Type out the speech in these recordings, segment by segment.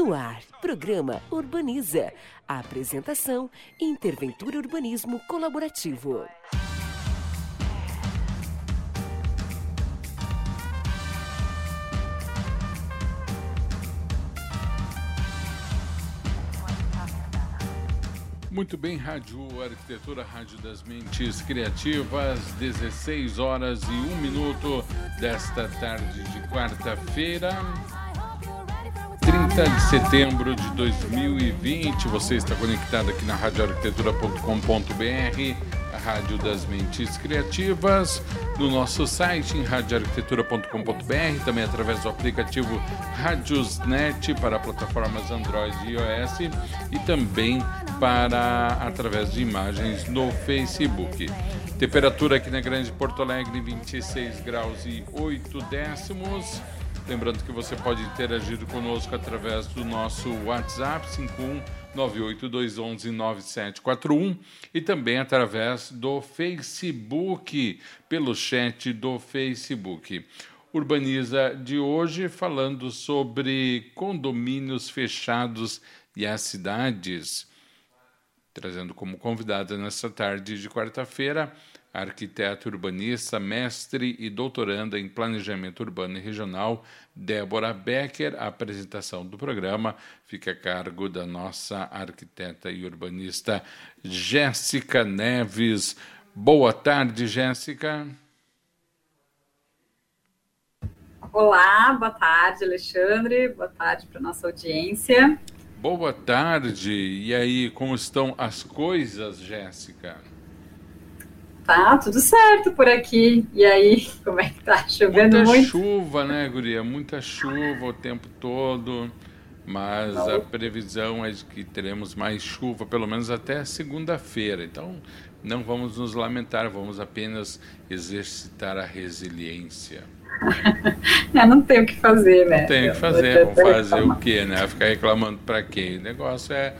No ar, programa Urbaniza. A apresentação, Interventura Urbanismo Colaborativo. Muito bem, Rádio Arquitetura, Rádio das Mentes Criativas, 16 horas e 1 minuto desta tarde de quarta-feira. 30 de setembro de 2020. Você está conectado aqui na radioarquitetura.com.br, a Rádio das Mentes Criativas, no nosso site em radioarquitetura.com.br, também através do aplicativo Radiosnet para plataformas Android e iOS e também para através de imagens no Facebook. Temperatura aqui na Grande Porto Alegre 26 graus e 8 décimos. Lembrando que você pode interagir conosco através do nosso WhatsApp 51982119741 e também através do Facebook, pelo chat do Facebook. Urbaniza de hoje falando sobre condomínios fechados e as cidades. Trazendo como convidada nesta tarde de quarta-feira arquiteta urbanista, mestre e doutoranda em planejamento urbano e regional, Débora Becker. A apresentação do programa fica a cargo da nossa arquiteta e urbanista Jéssica Neves. Boa tarde, Jéssica. Olá, boa tarde, Alexandre. Boa tarde para nossa audiência. Boa tarde. E aí, como estão as coisas, Jéssica? Tá tudo certo por aqui. E aí, como é que tá? Chovendo Muita muito? chuva, né, Guria? Muita chuva o tempo todo. Mas a previsão é de que teremos mais chuva, pelo menos até segunda-feira. Então, não vamos nos lamentar, vamos apenas exercitar a resiliência. não tem o que fazer, né? Não tem o que fazer, vamos fazer o quê, né? Ficar reclamando para quê? O negócio é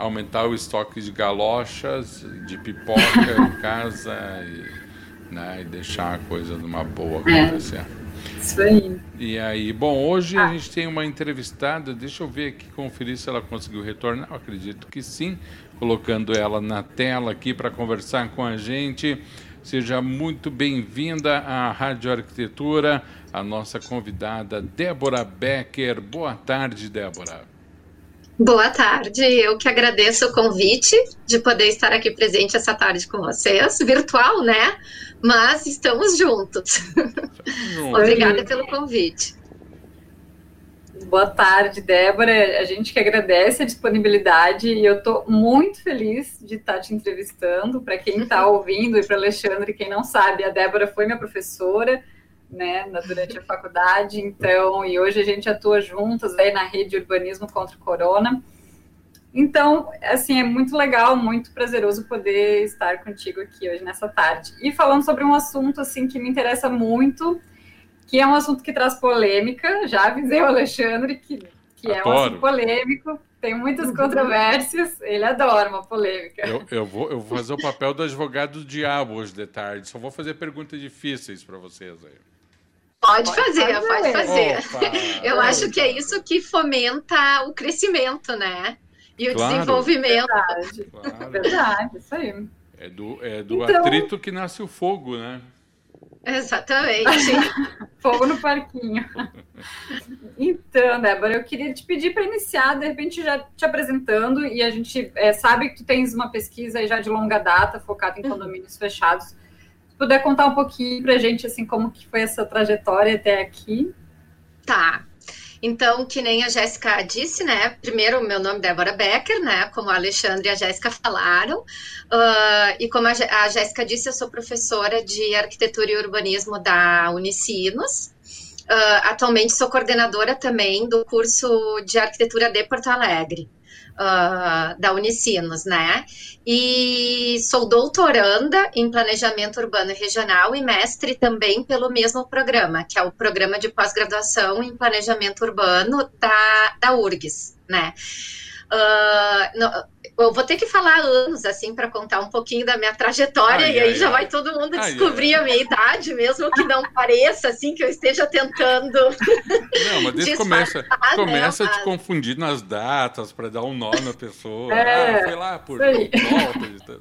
aumentar o estoque de galochas, de pipoca em casa e, né, e deixar a coisa numa boa acontecer. É. Isso aí. E aí, bom, hoje ah. a gente tem uma entrevistada, deixa eu ver aqui, conferir se ela conseguiu retornar, eu acredito que sim, colocando ela na tela aqui para conversar com a gente. Seja muito bem-vinda à Rádio Arquitetura, a nossa convidada Débora Becker. Boa tarde, Débora. Boa tarde, eu que agradeço o convite de poder estar aqui presente essa tarde com vocês, virtual, né? Mas estamos juntos. Obrigada pelo convite. Boa tarde, Débora. A gente que agradece a disponibilidade e eu estou muito feliz de estar te entrevistando. Para quem está ouvindo e para Alexandre, quem não sabe, a Débora foi minha professora né, durante a faculdade, então, e hoje a gente atua juntas aí na rede de urbanismo contra o corona. Então, assim, é muito legal, muito prazeroso poder estar contigo aqui hoje nessa tarde. E falando sobre um assunto, assim, que me interessa muito, que é um assunto que traz polêmica, já avisei o Alexandre que, que é um assunto polêmico, tem muitas controvérsias, ele adora uma polêmica. Eu, eu, vou, eu vou fazer o papel do advogado do diabo hoje de tarde, só vou fazer perguntas difíceis para vocês aí. Pode, fazer, pode fazer. Opa, Eu acho que é isso que fomenta o crescimento, né? E o claro. desenvolvimento. Verdade, claro. verdade, isso aí. É do, é do então... atrito que nasce o fogo, né? Exatamente. fogo no parquinho. Então, Débora, eu queria te pedir para iniciar, de repente já te apresentando, e a gente é, sabe que tu tens uma pesquisa já de longa data focada em uhum. condomínios fechados puder contar um pouquinho para a gente, assim, como que foi essa trajetória até aqui. Tá. Então, que nem a Jéssica disse, né? Primeiro, meu nome é Débora Becker, né? Como a Alexandre e a Jéssica falaram. Uh, e como a, a Jéssica disse, eu sou professora de arquitetura e urbanismo da Unicinos. Uh, atualmente sou coordenadora também do curso de arquitetura de Porto Alegre. Uh, da Unicinos, né? E sou doutoranda em Planejamento Urbano e Regional e mestre também pelo mesmo programa, que é o Programa de Pós-Graduação em Planejamento Urbano da, da URGS, né? Uh, no, eu vou ter que falar anos, assim, para contar um pouquinho da minha trajetória, ai, e aí ai, já ai. vai todo mundo descobrir a minha idade, mesmo que não pareça, assim, que eu esteja tentando. Não, mas desde começa, começa né, a te confundir nas datas para dar um nome à pessoa. É, ah, foi lá por volta.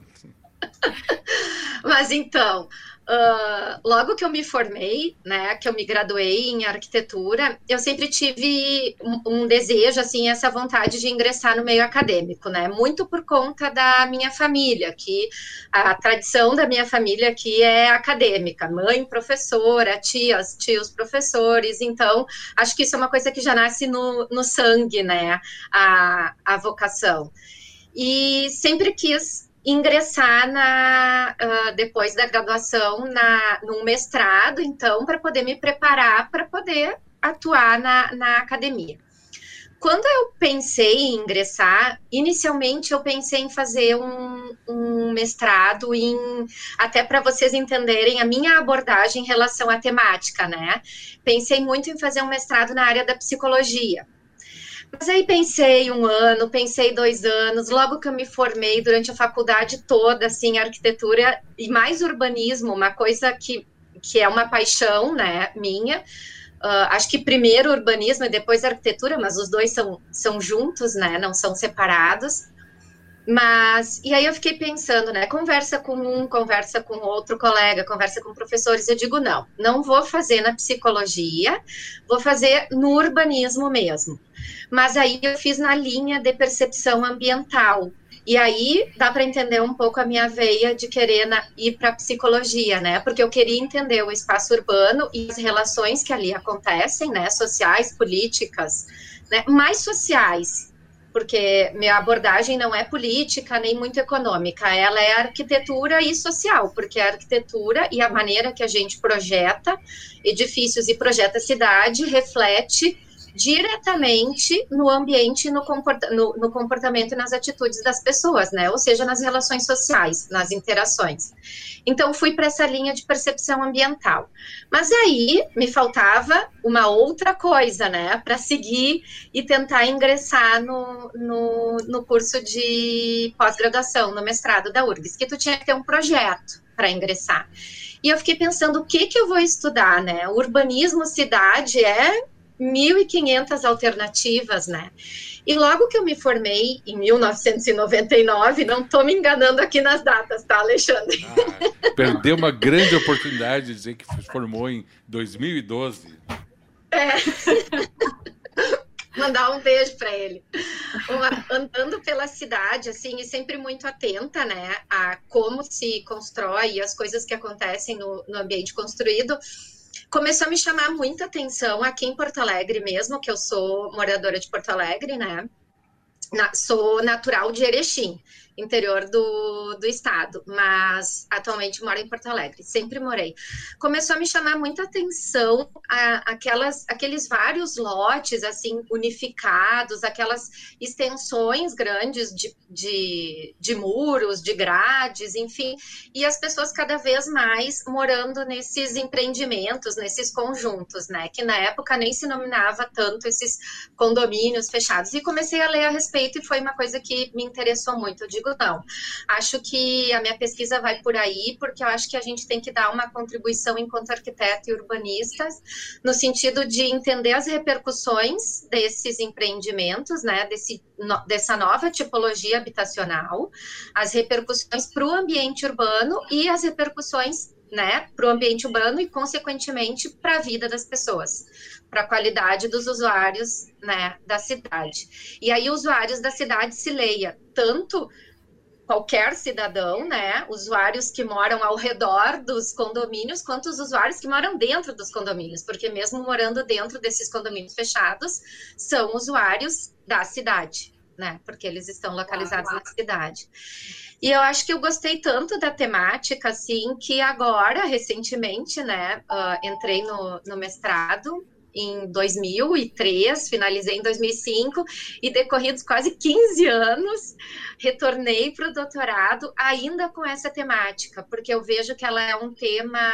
Mas então, Uh, logo que eu me formei, né, que eu me graduei em arquitetura, eu sempre tive um, um, desejo, assim, essa vontade de ingressar no meio acadêmico, né, muito por conta da minha família, que a tradição da minha família aqui é acadêmica, mãe professora, tias, tios professores, então, acho que isso é uma coisa que já nasce no, no sangue, né, a, a vocação. E sempre quis ingressar na, uh, depois da graduação na, num mestrado, então, para poder me preparar para poder atuar na, na academia. Quando eu pensei em ingressar, inicialmente eu pensei em fazer um, um mestrado em até para vocês entenderem a minha abordagem em relação à temática, né? Pensei muito em fazer um mestrado na área da psicologia mas aí pensei um ano, pensei dois anos, logo que eu me formei durante a faculdade toda, assim, arquitetura e mais urbanismo, uma coisa que, que é uma paixão, né, minha. Uh, acho que primeiro urbanismo e depois arquitetura, mas os dois são, são juntos, né, não são separados. Mas, e aí eu fiquei pensando, né? Conversa com um, conversa com outro colega, conversa com professores. Eu digo, não, não vou fazer na psicologia, vou fazer no urbanismo mesmo. Mas aí eu fiz na linha de percepção ambiental. E aí dá para entender um pouco a minha veia de querer na, ir para psicologia, né? Porque eu queria entender o espaço urbano e as relações que ali acontecem, né? Sociais, políticas, né? Mais sociais, porque minha abordagem não é política nem muito econômica, ela é arquitetura e social, porque a arquitetura e a maneira que a gente projeta edifícios e projeta cidade reflete diretamente no ambiente, no, comporta no, no, comportamento e nas atitudes das pessoas, né? Ou seja, nas relações sociais, nas interações. Então, fui para essa linha de percepção ambiental. Mas aí me faltava uma outra coisa, né? Para seguir e tentar ingressar no, no, no curso de pós-graduação, no mestrado da URGS, que tu tinha que ter um projeto para ingressar. E eu fiquei pensando o que que eu vou estudar, né? urbanismo cidade é 1.500 alternativas, né? E logo que eu me formei, em 1999, não estou me enganando aqui nas datas, tá, Alexandre? Ah, perdeu uma grande oportunidade de dizer que se formou em 2012. É. Mandar um beijo para ele. Andando pela cidade, assim, e sempre muito atenta, né, a como se constrói as coisas que acontecem no, no ambiente construído começou a me chamar muita atenção aqui em Porto Alegre mesmo, que eu sou moradora de Porto Alegre, né? Na, sou natural de Erechim interior do, do estado, mas atualmente moro em Porto Alegre, sempre morei. Começou a me chamar muita atenção a, aquelas, aqueles vários lotes, assim, unificados, aquelas extensões grandes de, de, de muros, de grades, enfim, e as pessoas cada vez mais morando nesses empreendimentos, nesses conjuntos, né, que na época nem se nominava tanto esses condomínios fechados, e comecei a ler a respeito e foi uma coisa que me interessou muito, eu digo, não. Acho que a minha pesquisa vai por aí, porque eu acho que a gente tem que dar uma contribuição enquanto arquiteto e urbanistas, no sentido de entender as repercussões desses empreendimentos, né, desse, no, dessa nova tipologia habitacional, as repercussões para o ambiente urbano e as repercussões né, para o ambiente urbano e, consequentemente, para a vida das pessoas, para a qualidade dos usuários né, da cidade. E aí, usuários da cidade se leia tanto qualquer cidadão, né? Usuários que moram ao redor dos condomínios, quanto os usuários que moram dentro dos condomínios, porque mesmo morando dentro desses condomínios fechados, são usuários da cidade, né? Porque eles estão localizados na cidade. E eu acho que eu gostei tanto da temática, assim, que agora, recentemente, né, uh, entrei no, no mestrado em 2003, finalizei em 2005 e decorridos quase 15 anos, retornei para o doutorado ainda com essa temática, porque eu vejo que ela é um tema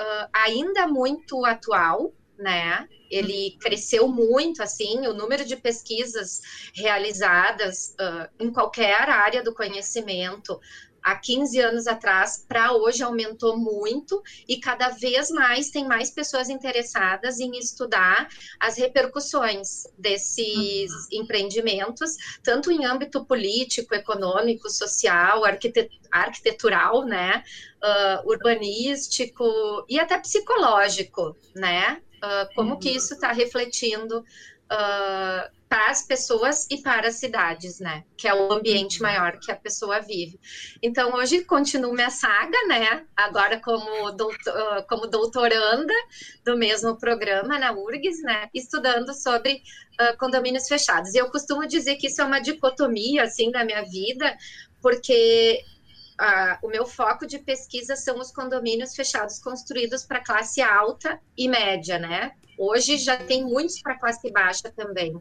uh, ainda muito atual, né? Ele cresceu muito, assim, o número de pesquisas realizadas uh, em qualquer área do conhecimento há 15 anos atrás para hoje aumentou muito e cada vez mais tem mais pessoas interessadas em estudar as repercussões desses uhum. empreendimentos, tanto em âmbito político, econômico, social, arquitetural, né, uh, urbanístico e até psicológico, né? Uh, como uhum. que isso está refletindo uh, para as pessoas e para as cidades, né? Que é o ambiente uhum. maior que a pessoa vive. Então, hoje continuo minha saga, né? Agora como, doutor, como doutoranda do mesmo programa na URGS, né? Estudando sobre uh, condomínios fechados. E eu costumo dizer que isso é uma dicotomia, assim, da minha vida, porque Uh, o meu foco de pesquisa são os condomínios fechados construídos para classe alta e média, né? Hoje já tem muitos para classe baixa também.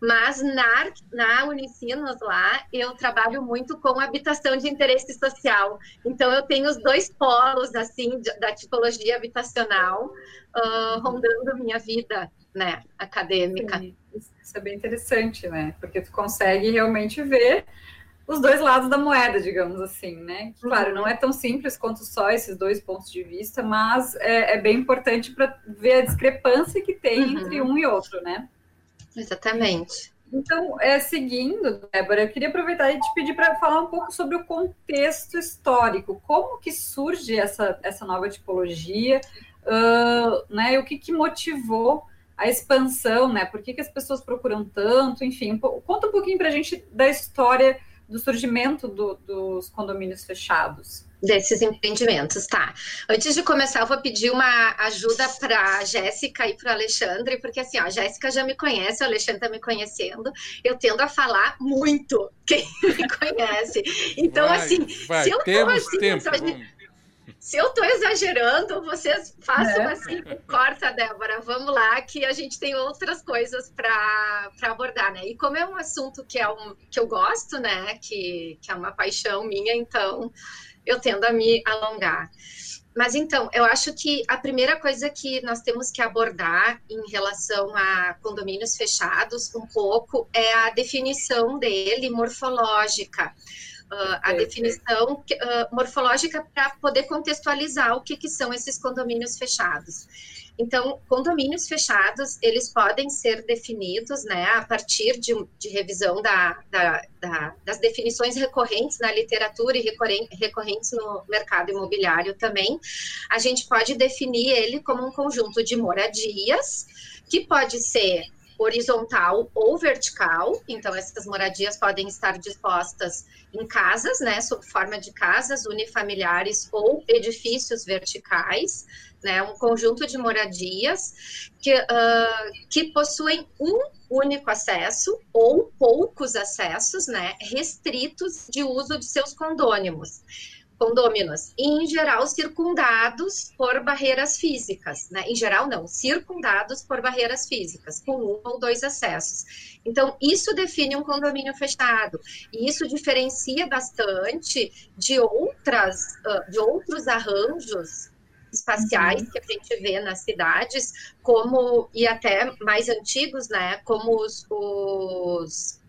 Mas na, na Unicinos lá, eu trabalho muito com habitação de interesse social. Então, eu tenho os dois polos, assim, da tipologia habitacional uh, rondando minha vida, né, acadêmica. Sim. Isso é bem interessante, né? Porque tu consegue realmente ver os dois lados da moeda, digamos assim, né? Claro, não é tão simples quanto só esses dois pontos de vista, mas é, é bem importante para ver a discrepância que tem uhum. entre um e outro, né? Exatamente. Então, é, seguindo, Débora, eu queria aproveitar e te pedir para falar um pouco sobre o contexto histórico. Como que surge essa, essa nova tipologia, uh, né? O que, que motivou a expansão, né? Por que, que as pessoas procuram tanto? Enfim, conta um pouquinho para a gente da história do surgimento do, dos condomínios fechados. Desses empreendimentos, tá. Antes de começar, eu vou pedir uma ajuda para a Jéssica e para o Alexandre, porque assim, ó, a Jéssica já me conhece, o Alexandre está me conhecendo, eu tendo a falar muito quem me conhece. Então, vai, assim, vai, se eu temos assim, tempo, se eu estou exagerando, vocês façam é. assim, corta, Débora, vamos lá, que a gente tem outras coisas para abordar, né? E como é um assunto que, é um, que eu gosto, né, que, que é uma paixão minha, então eu tendo a me alongar. Mas então, eu acho que a primeira coisa que nós temos que abordar em relação a condomínios fechados, um pouco, é a definição dele morfológica uh, a definição uh, morfológica para poder contextualizar o que, que são esses condomínios fechados. Então, condomínios fechados, eles podem ser definidos, né, a partir de, de revisão da, da, da, das definições recorrentes na literatura e recorrentes no mercado imobiliário também. A gente pode definir ele como um conjunto de moradias, que pode ser horizontal ou vertical, então essas moradias podem estar dispostas em casas, né, sob forma de casas unifamiliares ou edifícios verticais, né, um conjunto de moradias que, uh, que possuem um único acesso ou poucos acessos, né, restritos de uso de seus condônimos condôminos, em geral circundados por barreiras físicas, né? Em geral não, circundados por barreiras físicas, com um ou dois acessos. Então, isso define um condomínio fechado, e isso diferencia bastante de outras, de outros arranjos espaciais uhum. que a gente vê nas cidades, como e até mais antigos, né? Como os, os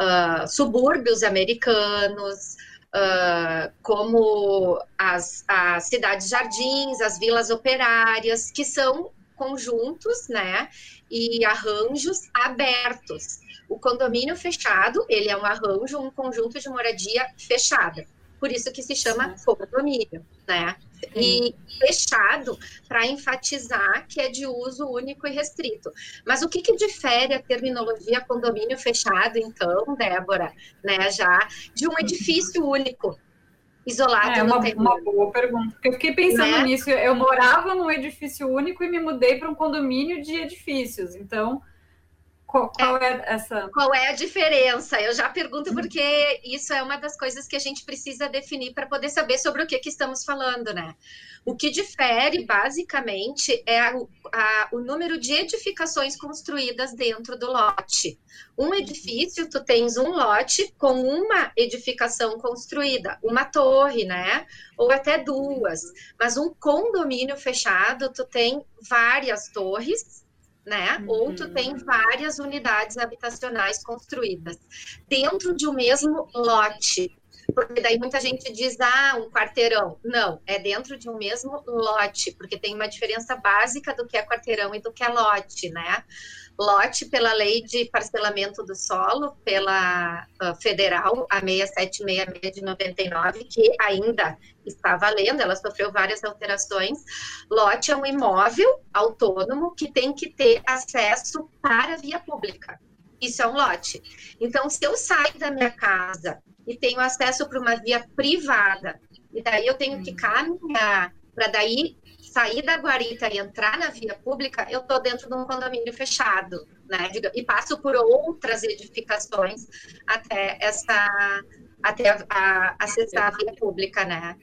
uh, subúrbios americanos, uh, como as, as cidades jardins, as vilas operárias, que são conjuntos, né, e arranjos abertos. O condomínio fechado, ele é um arranjo, um conjunto de moradia fechada por isso que se chama condomínio, né? E fechado para enfatizar que é de uso único e restrito. Mas o que, que difere a terminologia condomínio fechado, então, Débora, né, já de um edifício único? Isolado é uma, uma boa pergunta. Eu fiquei pensando né? nisso. Eu morava num edifício único e me mudei para um condomínio de edifícios. Então, Qual, qual é, é, essa? Qual é a diferença? Eu já pergunto porque isso é uma das coisas que a gente precisa definir para poder saber sobre o que, que estamos falando, né? O que difere, basicamente, é a, a, o número de edificações construídas dentro do lote. Um edifício, tu tens um lote com uma edificação construída, uma torre, né? Ou até duas. Mas um condomínio fechado, tu tem várias torres né? Uhum. Ou tu tem várias unidades habitacionais construídas dentro de um mesmo lote. Porque daí muita gente diz, ah, um quarteirão. Não, é dentro de um mesmo lote, porque tem uma diferença básica do que é quarteirão e do que é lote, né? Lote pela lei de parcelamento do solo, pela uh, federal, a 6766 de 99, que ainda está valendo, ela sofreu várias alterações. Lote é um imóvel autônomo que tem que ter acesso para a via pública. Isso é um lote. Então, se eu saio da minha casa e tenho acesso para uma via privada, e daí eu tenho que caminhar para daí sair da guarita e entrar na via pública, eu estou dentro de um condomínio fechado, né? E passo por outras edificações até essa até a, a, acessar a via pública, né?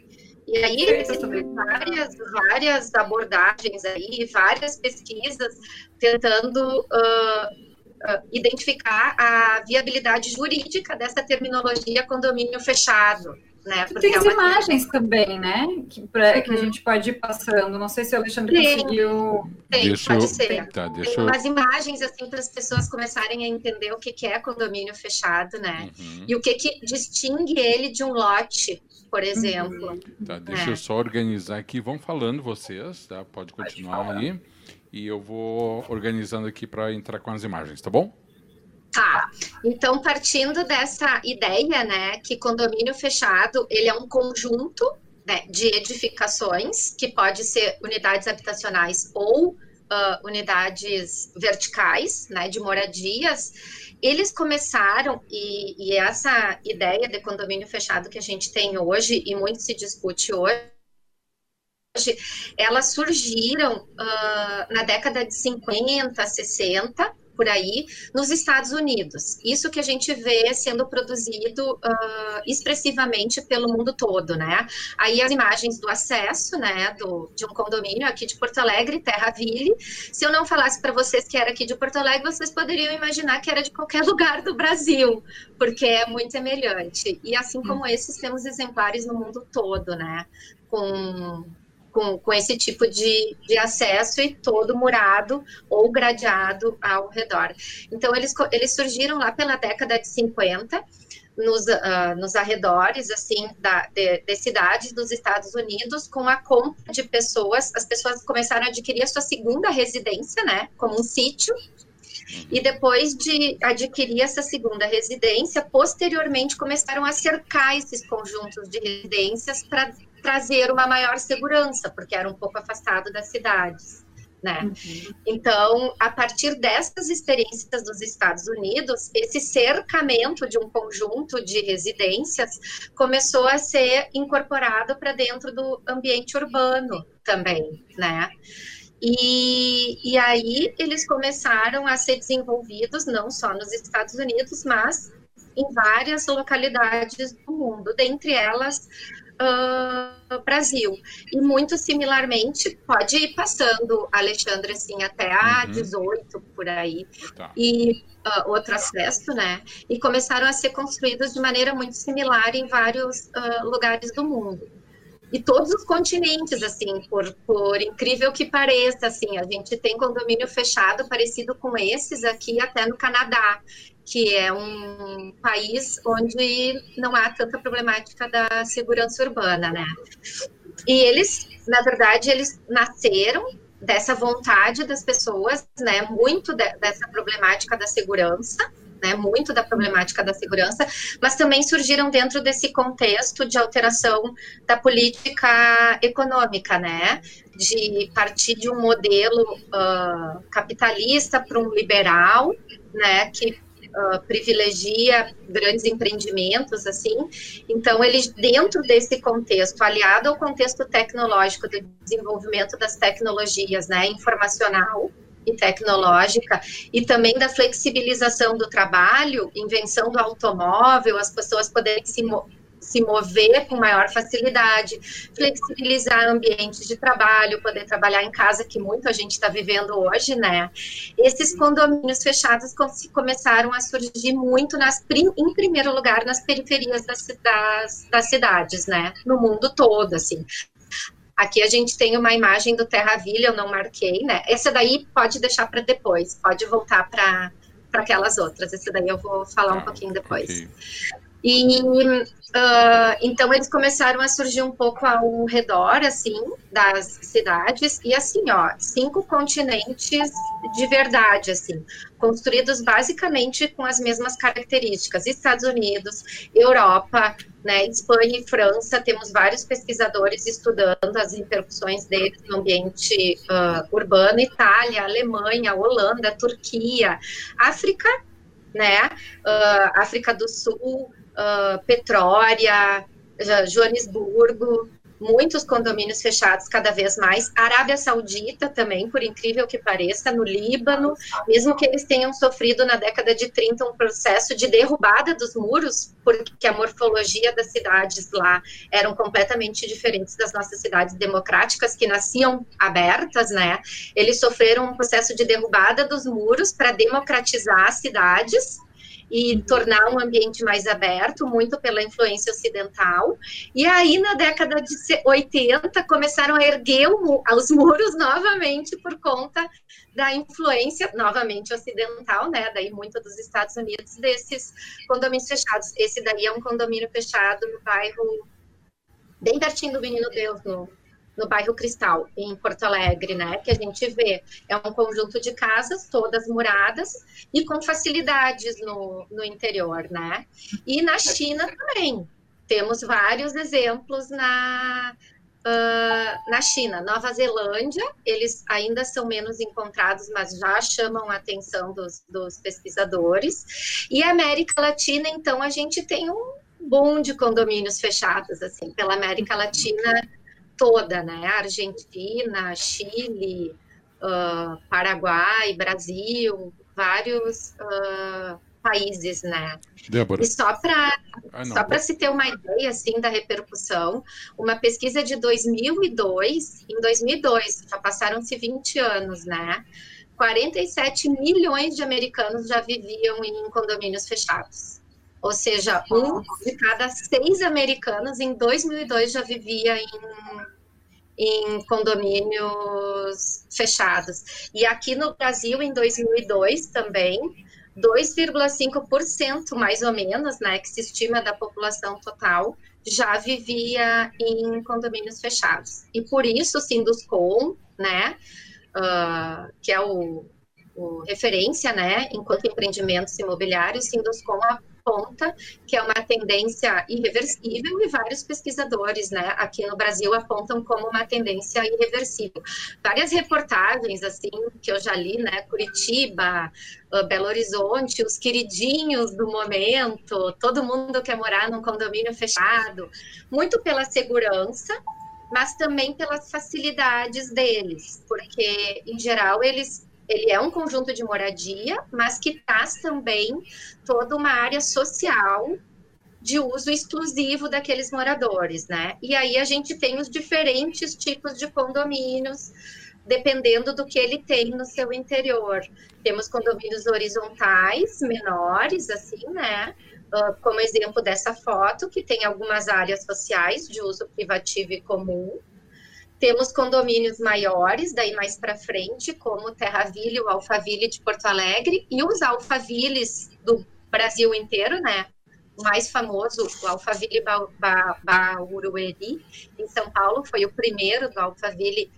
E aí existem várias, várias abordagens aí, várias pesquisas tentando uh, uh, identificar a viabilidade jurídica dessa terminologia condomínio fechado, né? Porque tem as é imagens também, né? Que, pra, uhum. que a uhum. gente pode ir passando. Não sei se o Alexandre tem, conseguiu. Tem, deixa pode eu, ser. Tá, deixa tem umas imagens assim para as pessoas começarem a entender o que, que é condomínio fechado, né? Uhum. E o que, que distingue ele de um lote, por uhum. exemplo. Uhum. Tá, deixa é. eu só organizar aqui. Vão falando vocês, tá? Pode continuar pode aí. E eu vou organizando aqui para entrar com as imagens, tá bom? Tá. Então, partindo dessa ideia, né, que condomínio fechado, ele é um conjunto né, de edificações, que pode ser unidades habitacionais ou uh, unidades verticais, né, de moradias, eles começaram, e, e, essa ideia de condomínio fechado que a gente tem hoje, e muito se discute hoje, elas surgiram uh, na década de 50, 60, por aí nos Estados Unidos. Isso que a gente vê sendo produzido uh, expressivamente pelo mundo todo, né? Aí as imagens do acesso, né, do, de um condomínio aqui de Porto Alegre, Terraville. Se eu não falasse para vocês que era aqui de Porto Alegre, vocês poderiam imaginar que era de qualquer lugar do Brasil, porque é muito semelhante. E assim como hum. esses, temos exemplares no mundo todo, né? Com com, com esse tipo de, de acesso e todo murado ou gradeado ao redor. Então, eles, eles surgiram lá pela década de 50, nos, uh, nos arredores, assim, da, de, de, cidades dos Estados Unidos, com a compra de pessoas, as pessoas começaram a adquirir a sua segunda residência, né, como um sítio, e depois de adquirir essa segunda residência, posteriormente começaram a cercar esses conjuntos de residências para trazer uma maior segurança, porque era um pouco afastado das cidades. Né? Uhum. Então, a partir dessas experiências dos Estados Unidos, esse cercamento de um conjunto de residências começou a ser incorporado para dentro do ambiente urbano também, né? E, e aí eles começaram a ser desenvolvidos não só nos Estados Unidos, mas em várias localidades do mundo, dentre elas uh, Brasil. E muito similarmente, pode ir passando, Alexandre, assim, até a uhum. 18, por aí. Tá. E uh, outro acesso, né? E começaram a ser construídos de maneira muito similar em vários uh, lugares do mundo e todos os continentes, assim, por, por incrível que pareça, assim, a gente tem condomínio fechado parecido com esses aqui até no Canadá que é um país onde não há tanta problemática da segurança urbana, né? E eles, na verdade, eles nasceram dessa vontade das pessoas, né? Muito de, dessa problemática da segurança, né, muito da problemática da segurança, mas também surgiram dentro desse contexto de alteração da política econômica, né, de partir de um modelo uh, capitalista para um liberal, né, que uh, privilegia grandes empreendimentos, assim. Então, eles, dentro desse contexto, aliado ao contexto tecnológico do desenvolvimento das tecnologias, né, informacional, e tecnológica e também da flexibilização do trabalho, invenção do automóvel, as pessoas poderem se se mover com maior facilidade, flexibilizar ambientes de trabalho, poder trabalhar em casa, que muito a gente está vivendo hoje, né? Esses condomínios fechados começaram a surgir muito, nas, em primeiro lugar, nas periferias das, das, das cidades, né? No mundo todo, assim. Aqui a gente tem uma imagem do Terra Villa, eu não marquei, né? Essa daí pode deixar para depois, pode voltar para aquelas outras. Esse daí eu vou falar um ah, pouquinho depois. Okay. E uh, então eles começaram a surgir um pouco ao redor, assim, das cidades, e assim, ó, cinco continentes de verdade, assim, construídos basicamente com as mesmas características. Estados Unidos, Europa, né, Espanha e França, temos vários pesquisadores estudando as interrupções deles no ambiente uh, urbano, Itália, Alemanha, Holanda, Turquia, África, né, uh, África do Sul, uh, Petrória, Joanesburgo, muitos condomínios fechados cada vez mais. Arábia Saudita também, por incrível que pareça, no Líbano, mesmo que eles tenham sofrido na década de 30 um processo de derrubada dos muros, porque a morfologia das cidades lá eram completamente diferentes das nossas cidades democráticas que nasciam abertas, né? Eles sofreram um processo de derrubada dos muros para democratizar as cidades e tornar um ambiente mais aberto, muito pela influência ocidental. E aí, na década de 80, começaram a erguer os muros novamente por conta da influência, novamente ocidental, né? Daí, muito dos Estados Unidos, desses condomínios fechados. Esse daí é um condomínio fechado no bairro bem pertinho do Menino Deus, no no bairro Cristal, em Porto Alegre, né? Que a gente vê. É um conjunto de casas, todas muradas e com facilidades no, no interior, né? E na China também. Temos vários exemplos na, Uh, na China, Nova Zelândia, eles ainda são menos encontrados, mas já chamam a atenção dos, dos, pesquisadores. E América Latina, então, a gente tem um boom de condomínios fechados, assim, pela América Latina toda, né? Argentina, Chile, uh, Paraguai, Brasil, vários uh, países, né? Débora. E só para ah, só para se ter uma ideia assim da repercussão, uma pesquisa de 2002, em 2002, já passaram-se 20 anos, né? 47 milhões de americanos já viviam em condomínios fechados. Ou seja, um de cada seis americanos em 2002 já vivia em, em condomínios fechados. E aqui no Brasil, em 2002 também, 2,5% mais ou menos, né, que se estima da população total, já vivia em condomínios fechados. E por isso, o Sinduscom, né, uh, que é o, referência, né, enquanto empreendimentos imobiliários, Sinduscom aponta que é uma tendência irreversível e vários pesquisadores, né, aqui no Brasil apontam como uma tendência irreversível. Várias reportagens, assim, que eu já li, né, Curitiba, ah, Belo Horizonte, os queridinhos do momento, todo mundo quer morar num condomínio fechado, muito pela segurança, mas também pelas facilidades deles, porque, em geral, eles ele é um conjunto de moradia, mas que traz também toda uma área social de uso exclusivo daqueles moradores, né? E aí a gente tem os diferentes tipos de condomínios, dependendo do que ele tem no seu interior. Temos condomínios horizontais, menores, assim, né? Uh, como exemplo dessa foto, que tem algumas áreas sociais de uso privativo e comum, temos condomínios maiores, daí mais para frente, como Terraville, o Alphaville de Porto Alegre, e os Alphavilles do Brasil inteiro, né? O mais famoso, o Alphaville Barueri, em São Paulo, foi o primeiro do Alphaville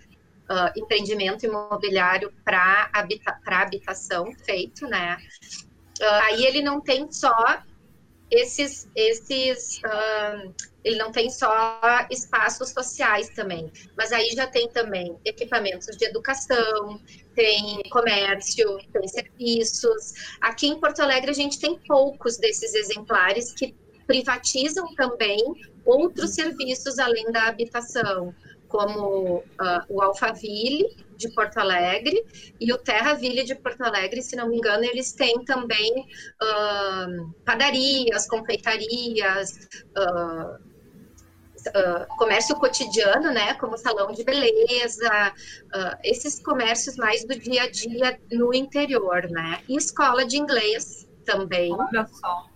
uh, empreendimento imobiliário para habita habitação feito, né? Uh, aí ele não tem só esses, esses uh, ele não tem só espaços sociais também, mas aí já tem também equipamentos de educação, tem comércio, tem serviços. Aqui em Porto Alegre a gente tem poucos desses exemplares que privatizam também outros serviços além da habitação, como uh, o Alphaville de Porto Alegre e o Terraville de Porto Alegre, se não me engano, eles têm também uh, padarias, confeitarias, uh, comércio cotidiano, né, como salão de beleza, esses comércios mais do dia a dia no interior, né, e escola de inglês também. Olha só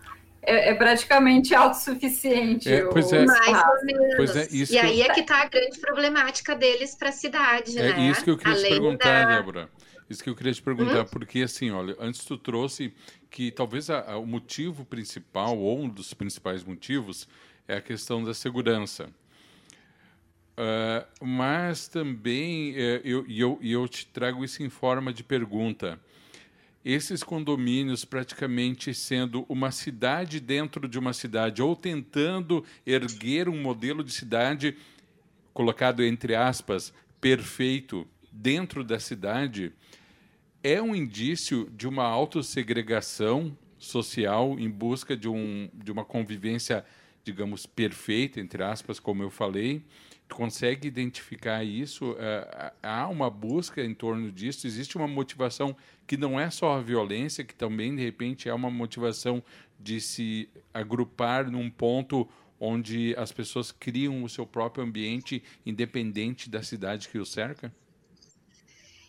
é, é praticamente autossuficiente. É, pois é. Mais ou menos. Pois é, isso e aí eu... é que está a grande problemática deles para a cidade, é né? isso que eu queria Além te perguntar, da... Débora. Isso que eu queria te perguntar, hum? porque assim, olha, antes tu trouxe que talvez a, a, o motivo principal, ou um dos principais motivos, é a questão da segurança. Uh, mas também, uh, eu, eu, eu te trago isso em forma de pergunta esses condomínios praticamente sendo uma cidade dentro de uma cidade, ou tentando erguer um modelo de cidade, colocado entre aspas, perfeito, dentro da cidade, é um indício de uma autossegregação social em busca de, um, de uma convivência, digamos, perfeita, entre aspas, como eu falei, consegue identificar isso? É, há uma busca em torno disso? Existe uma motivação que não é só a violência, que também, de repente, é uma motivação de se agrupar num ponto onde as pessoas criam o seu próprio ambiente independente da cidade que o cerca?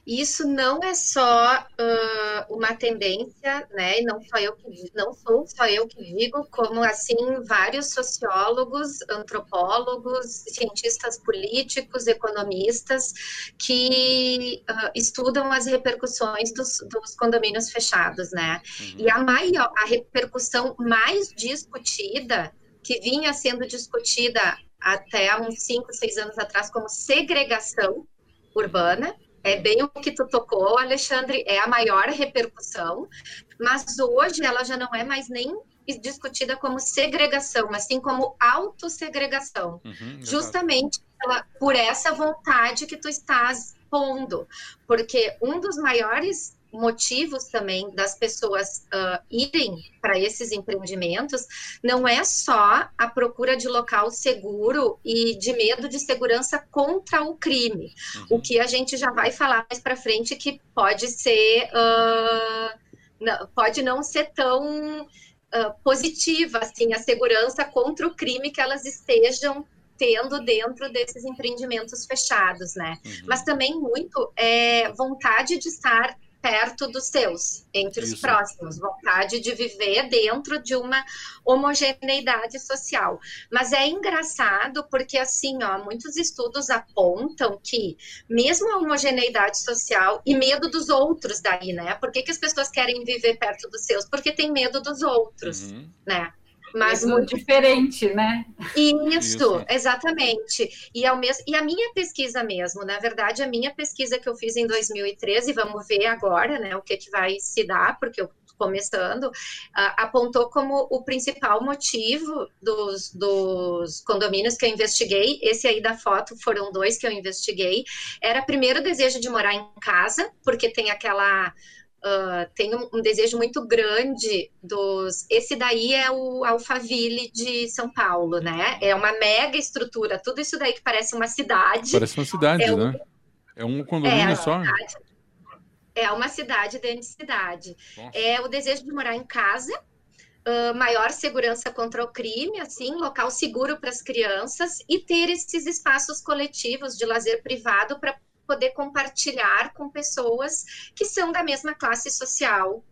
Isso não é só uh, uma tendência, né? E não só eu que não sou só eu que digo, como assim vários sociólogos, antropólogos, cientistas políticos, economistas que uh, estudam as repercussões dos, dos condomínios fechados, né? Uhum. E a maior, a repercussão mais discutida que vinha sendo discutida até uns cinco, seis anos atrás como segregação urbana, é bem o que tu tocou, Alexandre, é a maior repercussão, mas hoje ela já não é mais nem discutida como segregação, mas sim como autossegregação. Uhum, justamente pela, por essa vontade que tu estás pondo. Porque um dos maiores motivos também das pessoas uh, irem para esses empreendimentos não é só a procura de local seguro e de medo de segurança contra o crime, uhum. o que a gente já vai falar mais para frente que pode ser uh, não, pode não ser tão uh, positiva assim a segurança contra o crime que elas estejam tendo dentro desses empreendimentos fechados, né? Uhum. Mas também muito é, vontade de estar perto dos seus, entre Isso. os próximos, vontade de viver dentro de uma homogeneidade social. Mas é engraçado porque, assim, ó, muitos estudos apontam que, mesmo a homogeneidade social e medo dos outros daí, né? Por que, que as pessoas querem viver perto dos seus? Porque tem medo dos outros, uhum. né? Mas muito diferente, né? Isso, Isso, exatamente. E, ao mesmo, e a minha pesquisa mesmo, na verdade, a minha pesquisa que eu fiz em 2013, vamos ver agora, né, o que, que vai se dar, porque eu começando, uh, apontou como o principal motivo dos, dos condomínios que eu investiguei, esse aí da foto foram dois que eu investiguei, era primeiro o desejo de morar em casa, porque tem aquela uh, tem um, um, desejo muito grande dos. Esse daí é o Alphaville de São Paulo, né? É uma mega estrutura, tudo isso daí que parece uma cidade. Parece uma cidade, é né? é um condomínio é só. Cidade, é uma cidade dentro de cidade. Nossa. É o desejo de morar em casa, Uh, maior segurança contra o crime, assim, local seguro para as crianças e ter esses espaços coletivos de lazer privado para poder compartilhar com pessoas que são da mesma classe social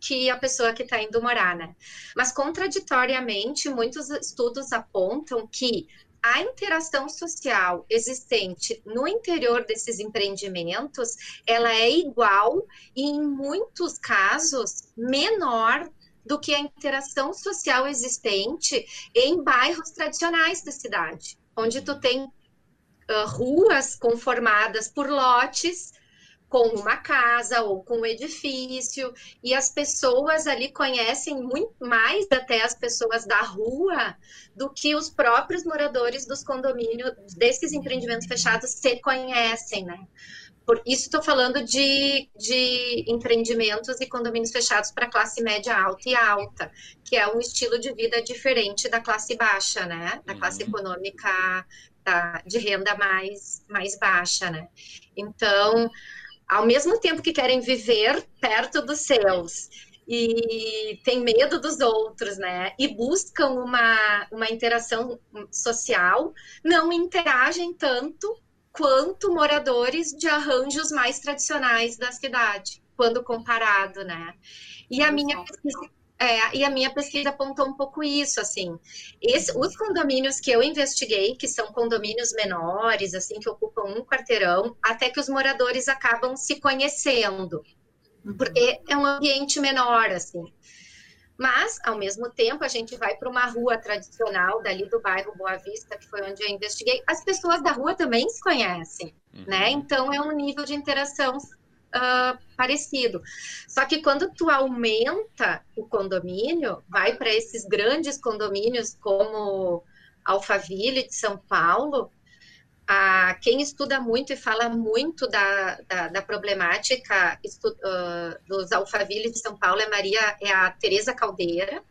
que a pessoa que está indo morar, né? Mas contraditoriamente, muitos estudos apontam que a interação social existente no interior desses empreendimentos, ela é igual e em muitos casos menor do que a interação social existente em bairros tradicionais da cidade, onde tu tem uh, ruas conformadas por lotes com uma casa ou com um edifício, e as pessoas ali conhecem muito mais até as pessoas da rua do que os próprios moradores dos condomínios desses empreendimentos fechados se conhecem, né? Por isso estou falando de, de empreendimentos e condomínios fechados para classe média alta e alta, que é um estilo de vida diferente da classe baixa, né? Da classe uhum. econômica da, de renda mais, mais baixa, né? Então, ao mesmo tempo que querem viver perto dos seus e tem medo dos outros, né? E buscam uma, uma interação social, não interagem tanto quanto moradores de arranjos mais tradicionais da cidade, quando comparado, né? E a minha pesquisa, é, e a minha pesquisa apontou um pouco isso, assim. Esse, os condomínios que eu investiguei, que são condomínios menores, assim, que ocupam um quarteirão, até que os moradores acabam se conhecendo, Uhum. porque é um ambiente menor, assim. Mas, ao mesmo tempo, a gente vai para uma rua tradicional dali do bairro Boa Vista, que foi onde eu investiguei. As pessoas da rua também se conhecem, uhum. né? Então, é um nível de interação uh, parecido. Só que quando tu aumenta o condomínio, vai para esses grandes condomínios como Alphaville de São Paulo, a, quem estuda muito e fala muito da, da, da problemática estu, uh, dos Alphaville de São Paulo é Maria é a Teresa Caldeira,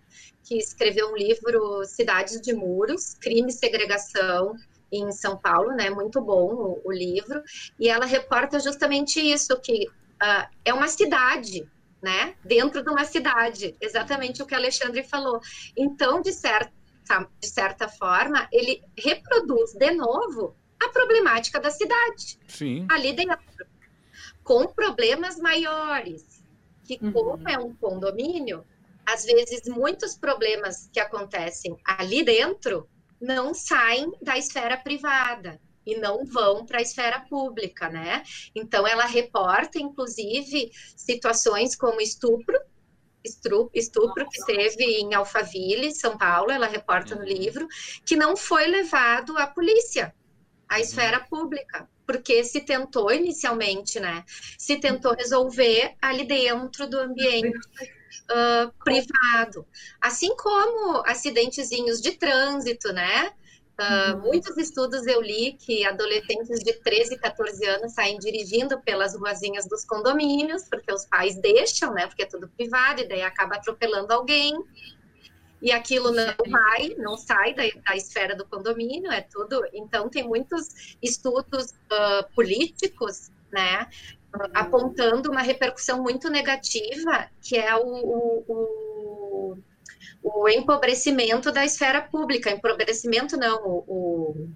que escreveu um livro Cidades de Muros, Crime e Segregação em São Paulo, né? Muito bom o, o livro. E ela reporta justamente isso que uh, é uma cidade, né? Dentro de uma cidade, exatamente o que Alexandre falou. Então, de certa de certa forma, ele reproduz de novo a problemática da cidade. Sim. Ali dentro. Com problemas maiores. Que, uhum. como é um condomínio, às vezes muitos problemas que acontecem ali dentro não saem da esfera privada e não vão para a esfera pública, né? Então ela reporta, inclusive, situações como estupro, estupro, estupro que teve em Alphaville, São Paulo, ela reporta no uhum. livro, que não foi levado à polícia a uhum. esfera pública, porque se tentou inicialmente, né? Se tentou resolver ali dentro do ambiente uh, privado, assim como acidentezinhos de trânsito, né? Uh, uhum. Muitos estudos eu li que adolescentes de 13, 14 anos saem dirigindo pelas ruazinhas dos condomínios, porque os pais deixam, né? Porque é tudo privado, e daí acaba atropelando alguém e aquilo não vai, não sai da, da, esfera do condomínio, é tudo. Então, tem muitos estudos uh, políticos, né, apontando uma repercussão muito negativa, que é o, o, o, o, empobrecimento da esfera pública. Empobrecimento, não, o,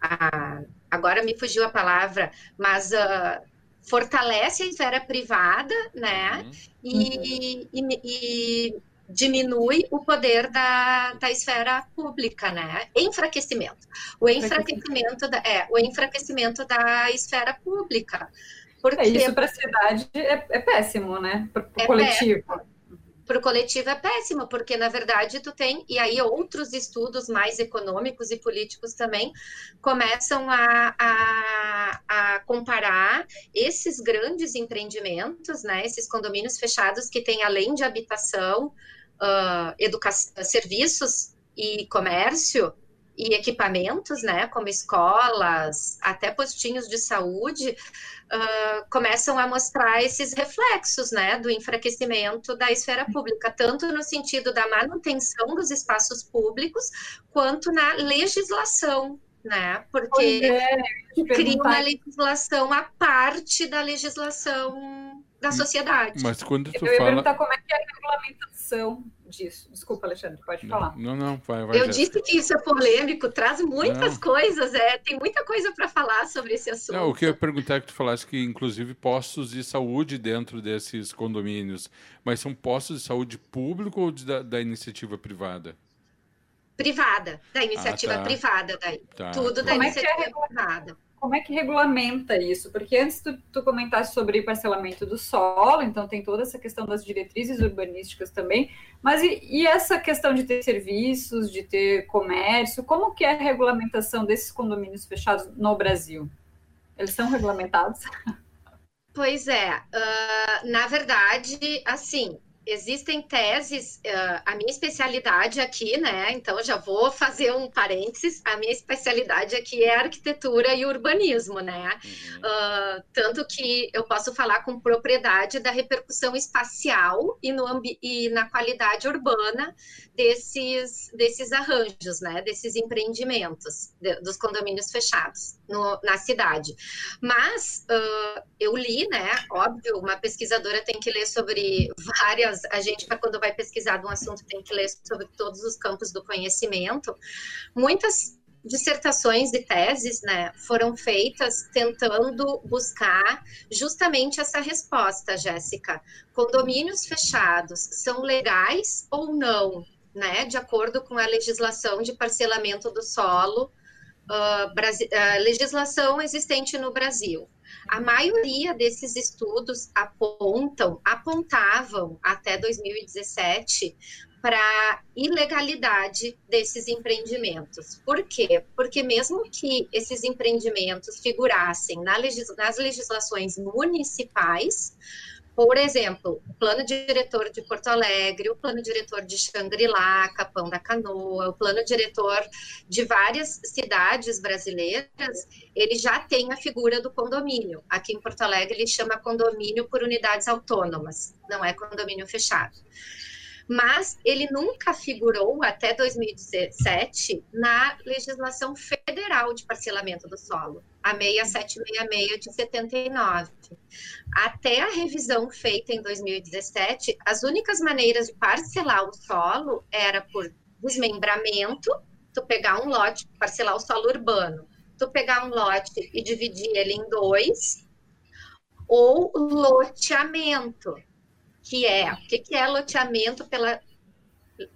a, agora me fugiu a palavra, mas. Uh, fortalece a esfera privada, né? Uhum. E, e, e diminui o poder da, da esfera pública, né? Enfraquecimento. O enfraquecimento da, é, o enfraquecimento da esfera pública. Porque é, isso para a cidade é, é, péssimo, né? Para o é coletivo. Para o coletivo é péssimo, porque na verdade tu tem, e aí outros estudos mais econômicos e políticos também começam a, a, a comparar esses grandes empreendimentos, né, esses condomínios fechados que têm além de habitação, uh, educação, serviços e comércio e equipamentos, né, como escolas, até postinhos de saúde, uh, começam a mostrar esses reflexos, né, do enfraquecimento da esfera pública, tanto no sentido da manutenção dos espaços públicos, quanto na legislação, né, porque é, cria uma legislação à parte da legislação da hum, sociedade. Mas quando tu Eu ia fala... perguntar como é que é a regulamentação disso. Desculpa, Alexandre, pode falar. Não, não, vai, vai. Eu disse que isso é polêmico, traz muitas não. coisas, é, tem muita coisa para falar sobre esse assunto. Não, o que eu ia perguntar é que tu falaste que, inclusive, postos de saúde dentro desses condomínios, mas são postos de saúde público ou de, da, da iniciativa privada? Privada, da iniciativa ah, tá. privada, daí. Tá. Tudo da Como iniciativa é, é privada como é que regulamenta isso? Porque antes tu, tu comentaste sobre parcelamento do solo, então tem toda essa questão das diretrizes urbanísticas também, mas e, e, essa questão de ter serviços, de ter comércio, como que é a regulamentação desses condomínios fechados no Brasil? Eles são regulamentados? Pois é, uh, na verdade, assim, existem teses, uh, a minha especialidade aqui, né? Então já vou fazer um parênteses. A minha especialidade aqui é arquitetura e urbanismo, né? Uhum. Uh, tanto que eu posso falar com propriedade da repercussão espacial e, no e na qualidade urbana desses, desses arranjos, né? Desses empreendimentos, de, dos condomínios fechados no, na cidade. Mas uh, eu li, né? Óbvio, uma pesquisadora tem que ler sobre várias a gente, quando vai pesquisar de um assunto, tem que ler sobre todos os campos do conhecimento. Muitas dissertações e teses né, foram feitas tentando buscar justamente essa resposta, Jéssica. Condomínios fechados são legais ou não, né, de acordo com a legislação de parcelamento do solo, uh, uh, legislação existente no Brasil. A maioria desses estudos apontam, apontavam até 2017 para ilegalidade desses empreendimentos. Por quê? Porque mesmo que esses empreendimentos figurassem nas legislações municipais, por exemplo, o plano diretor de Porto Alegre, o plano diretor de Xangri-Lá, Capão da Canoa, o plano diretor de várias cidades brasileiras, ele já tem a figura do condomínio. Aqui em Porto Alegre ele chama condomínio por unidades autônomas, não é condomínio fechado mas ele nunca figurou até 2017 na legislação federal de parcelamento do solo, a 6766 de 79. Até a revisão feita em 2017, as únicas maneiras de parcelar o solo era por desmembramento, tu pegar um lote, parcelar o solo urbano, tu pegar um lote e dividir ele em dois, ou loteamento, que é o que, que é loteamento pela,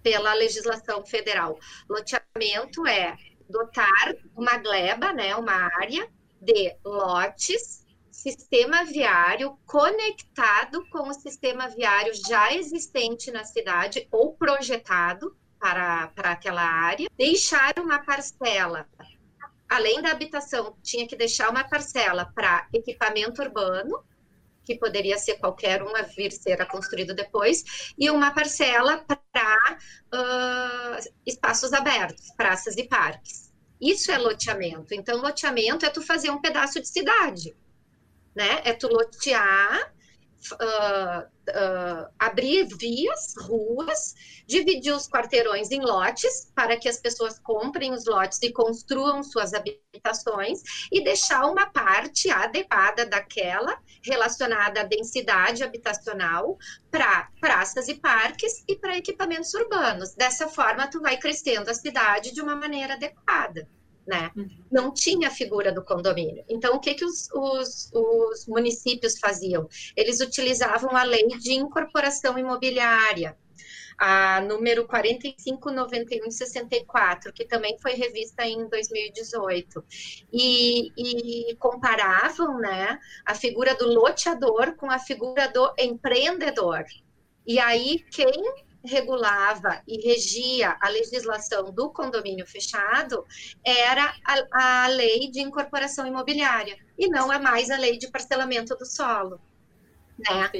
pela legislação federal? Loteamento é dotar uma gleba, né, uma área de lotes, sistema viário conectado com o sistema viário já existente na cidade ou projetado para, para aquela área, deixar uma parcela, além da habitação, tinha que deixar uma parcela para equipamento urbano, que poderia ser qualquer um a vir ser construído depois, e uma parcela para uh, espaços abertos, praças e parques. Isso é loteamento. Então, loteamento é tu fazer um pedaço de cidade, né? É tu lotear uh, uh, abrir vias, ruas, dividir os quarteirões em lotes para que as pessoas comprem os lotes e construam suas habitações e deixar uma parte adequada daquela relacionada à densidade habitacional para praças e parques e para equipamentos urbanos. Dessa forma, tu vai crescendo a cidade de uma maneira adequada né? Uhum. Não tinha a figura do condomínio. Então, o que, que os, os, os municípios faziam? Eles utilizavam a lei de incorporação imobiliária, a número 459164, que também foi revista em 2018, e, e, comparavam né, a figura do loteador com a figura do empreendedor. E aí, quem regulava e regia a legislação do condomínio fechado era a, a lei de incorporação imobiliária e não é mais a lei de parcelamento do solo. Né?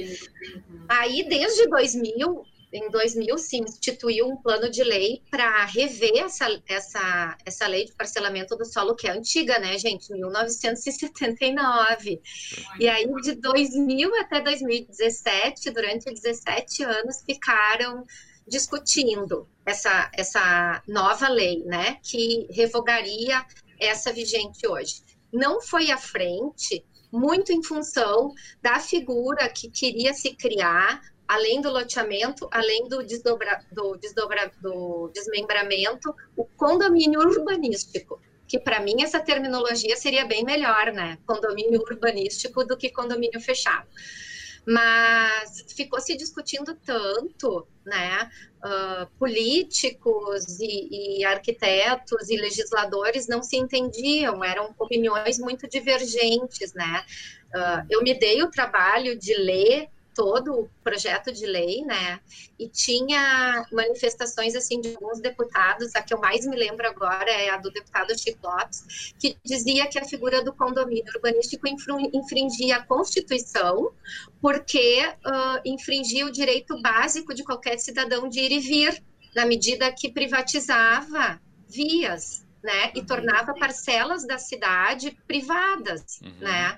Aí, desde 2000, em 2000 se instituiu um plano de lei para rever essa, essa, essa lei de parcelamento do solo, que é antiga, né, gente? 1979. E aí, de 2000 até 2017, durante 17 anos, ficaram discutindo essa, essa nova lei, né, que revogaria essa vigente hoje. Não foi à frente, muito em função da figura que queria se criar além do loteamento, além do, desdobra, do, desdobra, do desmembramento, o condomínio urbanístico, que para mim essa terminologia seria bem melhor, né? Condomínio urbanístico do que condomínio fechado. Mas ficou se discutindo tanto, né? Uh, políticos e, e, arquitetos e legisladores não se entendiam, eram opiniões muito divergentes, né? Uh, eu me dei o trabalho de ler todo o projeto de lei, né? E tinha manifestações assim de alguns deputados, a que eu mais me lembro agora é a do deputado Chico Lopes, que dizia que a figura do condomínio urbanístico infringia a Constituição, porque uh, infringia o direito básico de qualquer cidadão de ir e vir, na medida que privatizava vias, né, e tornava parcelas da cidade privadas, uhum. né?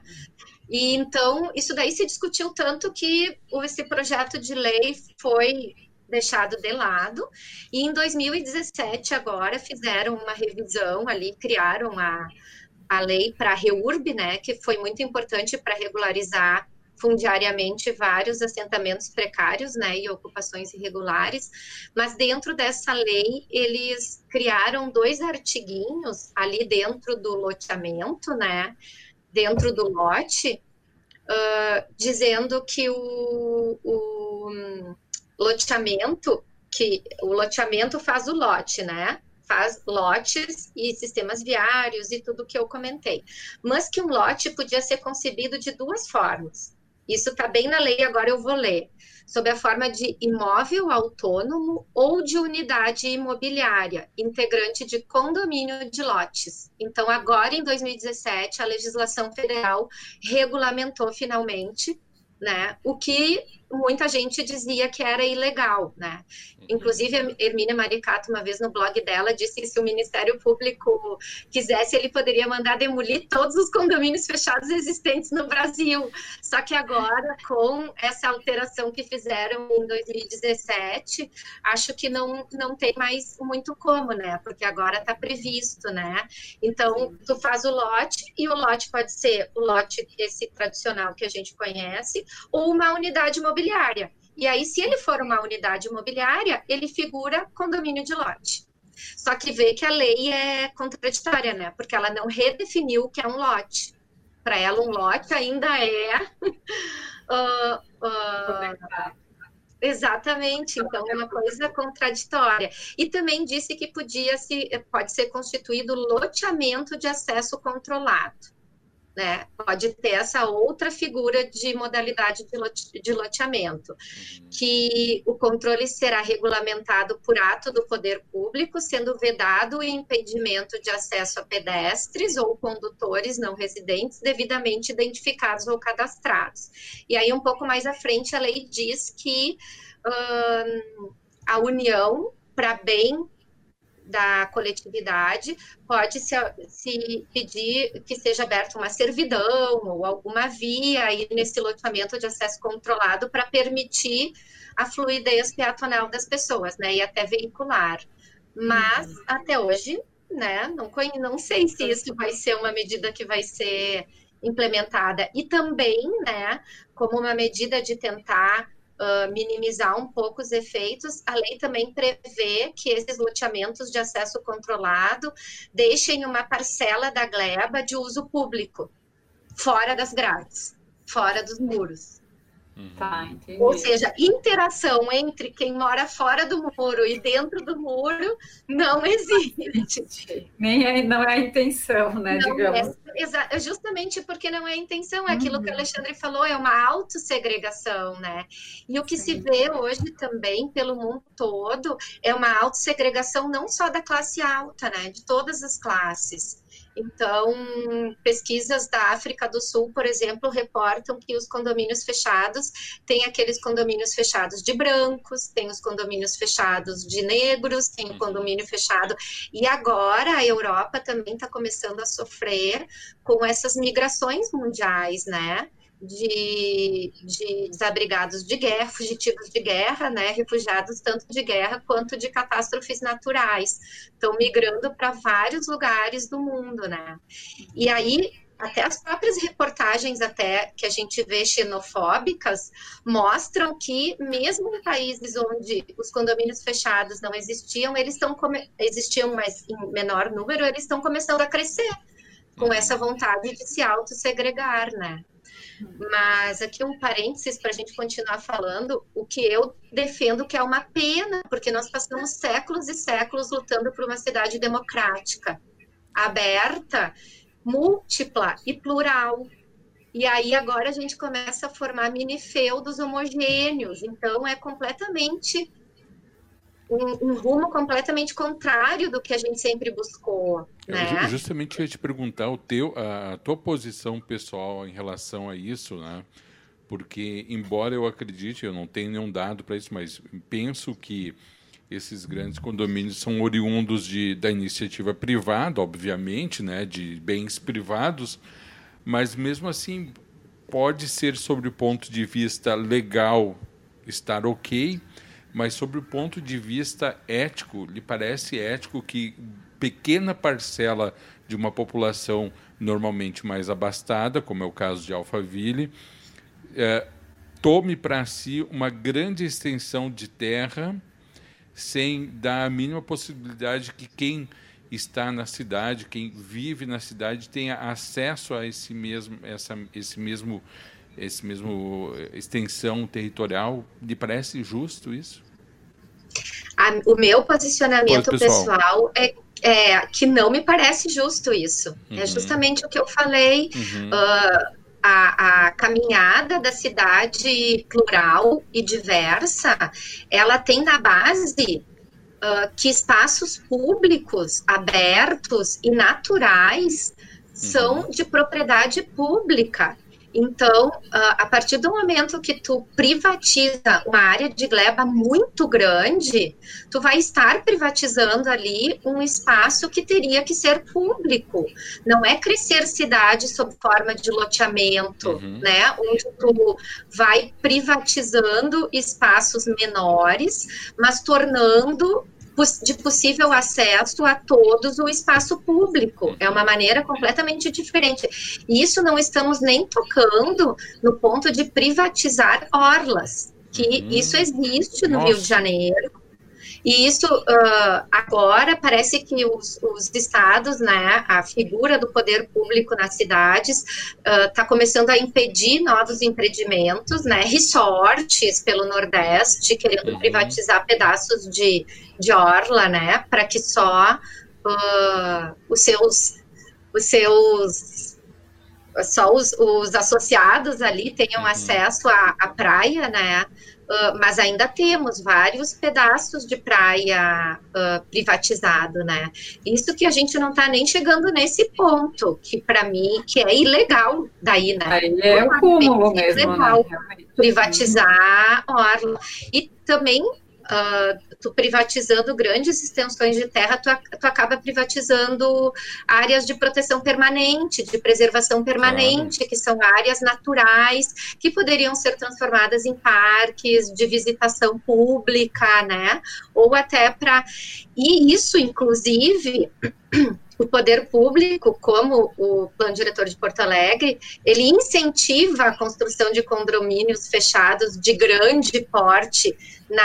E então isso daí se discutiu tanto que esse projeto de lei foi deixado de lado. E em 2017 agora fizeram uma revisão ali, criaram a, a lei para a REURB, né, que foi muito importante para regularizar fundiariamente vários assentamentos precários, né, e ocupações irregulares, mas dentro dessa lei eles criaram dois artiguinhos ali dentro do loteamento, né, dentro do lote, uh, dizendo que o, o loteamento, que o loteamento faz o lote, né, faz lotes e sistemas viários e tudo que eu comentei. Mas que um lote podia ser concebido de duas formas. Isso está bem na lei, agora eu vou ler. Sob a forma de imóvel autônomo ou de unidade imobiliária, integrante de condomínio de lotes. Então, agora em 2017, a legislação federal regulamentou finalmente né, o que muita gente dizia que era ilegal, né? Uhum. Inclusive, a Hermínia Maricato, uma vez no blog dela, disse que se o Ministério Público quisesse, ele poderia mandar demolir todos os condomínios fechados existentes no Brasil. Só que agora, com essa alteração que fizeram em 2017, acho que não, não tem mais muito como, né? Porque agora está previsto, né? Então, tu faz o lote, e o lote pode ser o lote esse tradicional que a gente conhece, ou uma unidade imobiliária imobiliária. E aí, se ele for uma unidade imobiliária, ele figura condomínio de lote. Só que vê que a lei é contraditória, né? Porque ela não redefiniu o que é um lote. Para ela, um lote ainda é. uh, uh, exatamente, então é uma coisa contraditória. E também disse que podia se, pode ser constituído loteamento de acesso controlado né? Pode ter essa outra figura de modalidade de, lote, de loteamento, uhum. que o controle será regulamentado por ato do poder público, sendo vedado o impedimento de acesso a pedestres ou condutores não residentes devidamente identificados ou cadastrados. E aí, um pouco mais à frente, a lei diz que hum, a União, para bem da coletividade, pode se, se pedir que seja aberta uma servidão ou alguma via aí nesse loteamento de acesso controlado para permitir a fluidez peatonal das pessoas, né, e até veicular. Mas, uhum. até hoje, né, não, não sei se isso vai ser uma medida que vai ser implementada. E também, né, como uma medida de tentar uh, minimizar um pouco os efeitos, a lei também prevê que esses loteamentos de acesso controlado deixem uma parcela da gleba de uso público, fora das grades, fora dos muros. Uhum. Tá, entendi. Ou seja, interação entre quem mora fora do muro e dentro do muro não existe. Nem é, não é a intenção, né? Não digamos. É, justamente porque não é a intenção, é aquilo uhum. que o Alexandre falou, é uma autossegregação, né? E o que Sim. se vê hoje também pelo mundo todo é uma autossegregação não só da classe alta, né? De todas as classes. Então, pesquisas da África do Sul, por exemplo, reportam que os condomínios fechados têm aqueles condomínios fechados de brancos, tem os condomínios fechados de negros, tem o uhum. condomínio fechado. E agora a Europa também está começando a sofrer com essas migrações mundiais, né? De, de desabrigados de guerra, fugitivos de guerra, né, refugiados tanto de guerra quanto de catástrofes naturais, estão migrando para vários lugares do mundo, né? E aí até as próprias reportagens até que a gente vê xenofóbicas mostram que mesmo em países onde os condomínios fechados não existiam, eles estão existiam mas em menor número, eles estão começando a crescer com essa vontade de se autossegregar, né? Mas aqui um parênteses para a gente continuar falando, o que eu defendo que é uma pena, porque nós passamos séculos e séculos lutando por uma cidade democrática, aberta, múltipla e plural. E aí agora a gente começa a formar mini feudos homogêneos. Então é completamente um, um, rumo completamente contrário do que a gente sempre buscou. Né? Eu justamente ia te perguntar o teu, a, tua posição pessoal em relação a isso, né? Porque, embora eu acredite, eu não tenho nenhum dado para isso, mas penso que esses grandes condomínios são oriundos de, da iniciativa privada, obviamente, né, de bens privados, mas mesmo assim pode ser sobre o ponto de vista legal estar ok, mas sobre o ponto de vista ético, lhe parece ético que pequena parcela de uma população normalmente mais abastada, como é o caso de Alphaville, é, tome para si uma grande extensão de terra sem dar a mínima possibilidade que quem está na cidade, quem vive na cidade tenha acesso a esse mesmo, essa, esse mesmo, esse mesmo extensão territorial. Lhe parece justo isso? A, o meu posicionamento pessoal é, é, que não me parece justo isso. É uhum. É justamente o que eu falei. Uhum. Uh, a, a, caminhada da cidade plural e diversa, ela tem na base uh, que espaços públicos abertos e naturais são uhum. de propriedade pública. Então, a partir do momento que tu privatiza uma área de gleba muito grande, tu vai estar privatizando ali um espaço que teria que ser público. Não é crescer cidade sob forma de loteamento, uhum. né? Onde tu vai privatizando espaços menores, mas tornando de possível acesso a todos o espaço público. É uma maneira completamente diferente. E isso não estamos nem tocando no ponto de privatizar orlas, que uhum. isso existe no Nossa. Rio de Janeiro. E isso uh, agora parece que os, os, estados, né, a figura do poder público nas cidades está uh, começando a impedir novos empreendimentos, né, resorts pelo Nordeste, querendo uhum. privatizar pedaços de, de orla, né, para que só uh, os seus os seus só os, os associados ali tenham uhum. acesso à, à praia, né? Uh, mas ainda temos vários pedaços de praia uh, privatizado, né? Isso que a gente não está nem chegando nesse ponto, que para mim que é ilegal daí, né? Aí é o cúmulo mesmo, né? ilegal né? privatizar orla. E também uh, tu privatizando grandes extensões de terra, tu, tu, acaba privatizando áreas de proteção permanente, de preservação permanente, claro. que são áreas naturais que poderiam ser transformadas em parques de visitação pública, né? Ou até para. E isso, inclusive. O poder público, como o plano diretor de Porto Alegre, ele incentiva a construção de condomínios fechados de grande porte na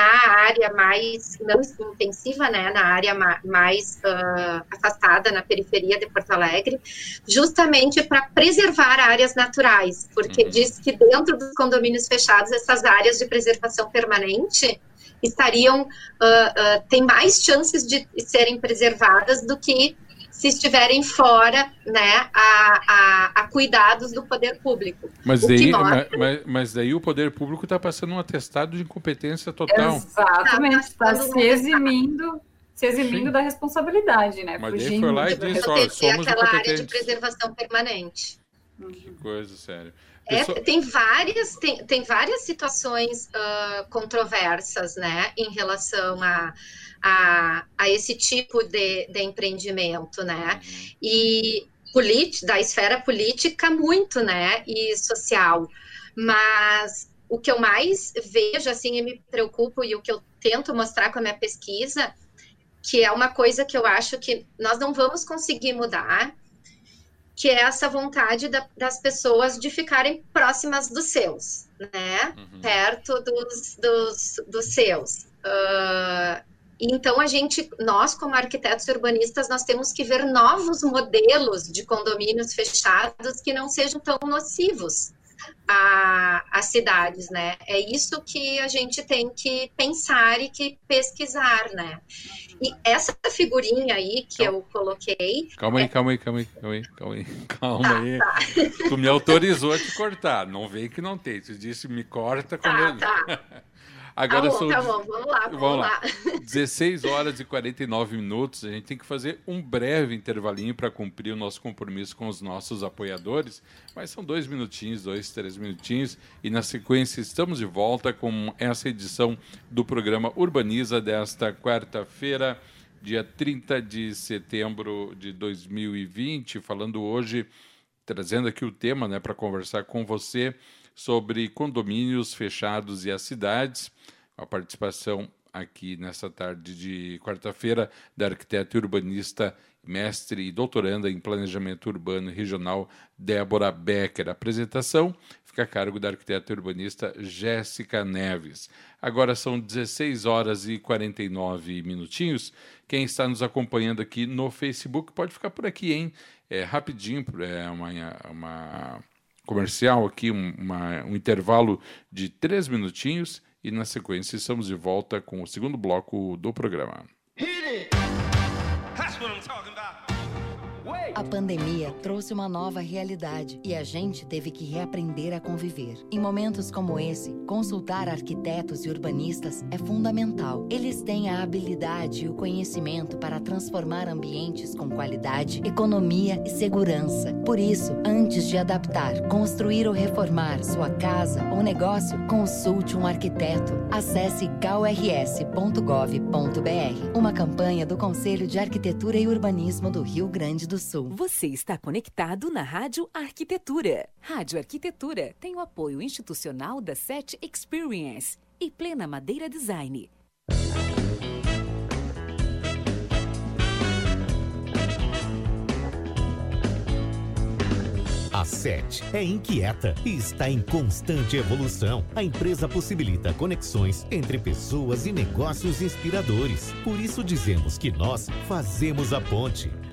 área mais não intensiva, né, na área mais uh, afastada, na periferia de Porto Alegre, justamente para preservar áreas naturais, porque uhum. diz que dentro dos condomínios fechados essas áreas de preservação permanente estariam uh, uh, tem mais chances de serem preservadas do que se estiverem fora, né, a, a, a cuidados do poder público. Mas daí, mas, mas, daí o poder público está passando um atestado de incompetência total. Exatamente, está tá se eximindo se eximindo Sim. da responsabilidade, né? Mas Fugindo foi lá e disse, ó, somos aquela área de preservação permanente. Que coisa, sério. É, tem várias tem, tem várias situações uh, controversas, né, em relação a a, a esse tipo de, de empreendimento, né? E da esfera política muito, né? E social. Mas o que eu mais vejo, assim, e me preocupo, e o que eu tento mostrar com a minha pesquisa, que é uma coisa que eu acho que nós não vamos conseguir mudar, que é essa vontade da, das pessoas de ficarem próximas dos seus, né? Uhum. Perto dos, dos, dos seus. Uh, então a gente, nós como arquitetos urbanistas, nós temos que ver novos modelos de condomínios fechados que não sejam tão nocivos às cidades, né? É isso que a gente tem que pensar e que pesquisar, né? E essa figurinha aí que eu coloquei. Calma aí, é... calma aí, calma aí, calma aí, calma aí. Calma tá, aí. Tá. Tu me autorizou a te cortar. Não vem que não tem. Tu disse me corta quando tá, eu. Tá. Agora tá bom, são. Tá bom, vamos lá, vamos, vamos lá. lá. 16 horas e 49 minutos. A gente tem que fazer um breve intervalinho para cumprir o nosso compromisso com os nossos apoiadores. Mas são dois minutinhos, dois, três minutinhos. E na sequência estamos de volta com essa edição do programa Urbaniza desta quarta-feira, dia 30 de setembro de 2020. Falando hoje, trazendo aqui o tema né, para conversar com você sobre condomínios fechados e as cidades a participação aqui nessa tarde de quarta-feira da arquiteta urbanista, mestre e doutoranda em planejamento urbano e regional, Débora Becker. A apresentação fica a cargo da arquiteta urbanista Jéssica Neves. Agora são 16 horas e 49 minutinhos. Quem está nos acompanhando aqui no Facebook pode ficar por aqui, hein? É rapidinho, é uma, uma comercial aqui, um, uma, um intervalo de três minutinhos e na sequência estamos de volta com o segundo bloco do programa. Hit it. That's what I'm talking a pandemia trouxe uma nova realidade e a gente teve que reaprender a conviver. Em momentos como esse, consultar arquitetos e urbanistas é fundamental. Eles têm a habilidade e o conhecimento para transformar ambientes com qualidade, economia e segurança. Por isso, antes de adaptar, construir ou reformar sua casa ou negócio, consulte um arquiteto. Acesse krs.gov.br. Uma campanha do Conselho de Arquitetura e Urbanismo do Rio Grande do Sul. Você está conectado na Rádio Arquitetura. Rádio Arquitetura tem o apoio institucional da SET Experience e Plena Madeira Design. A SET é inquieta e está em constante evolução. A empresa possibilita conexões entre pessoas e negócios inspiradores. Por isso dizemos que nós fazemos a ponte.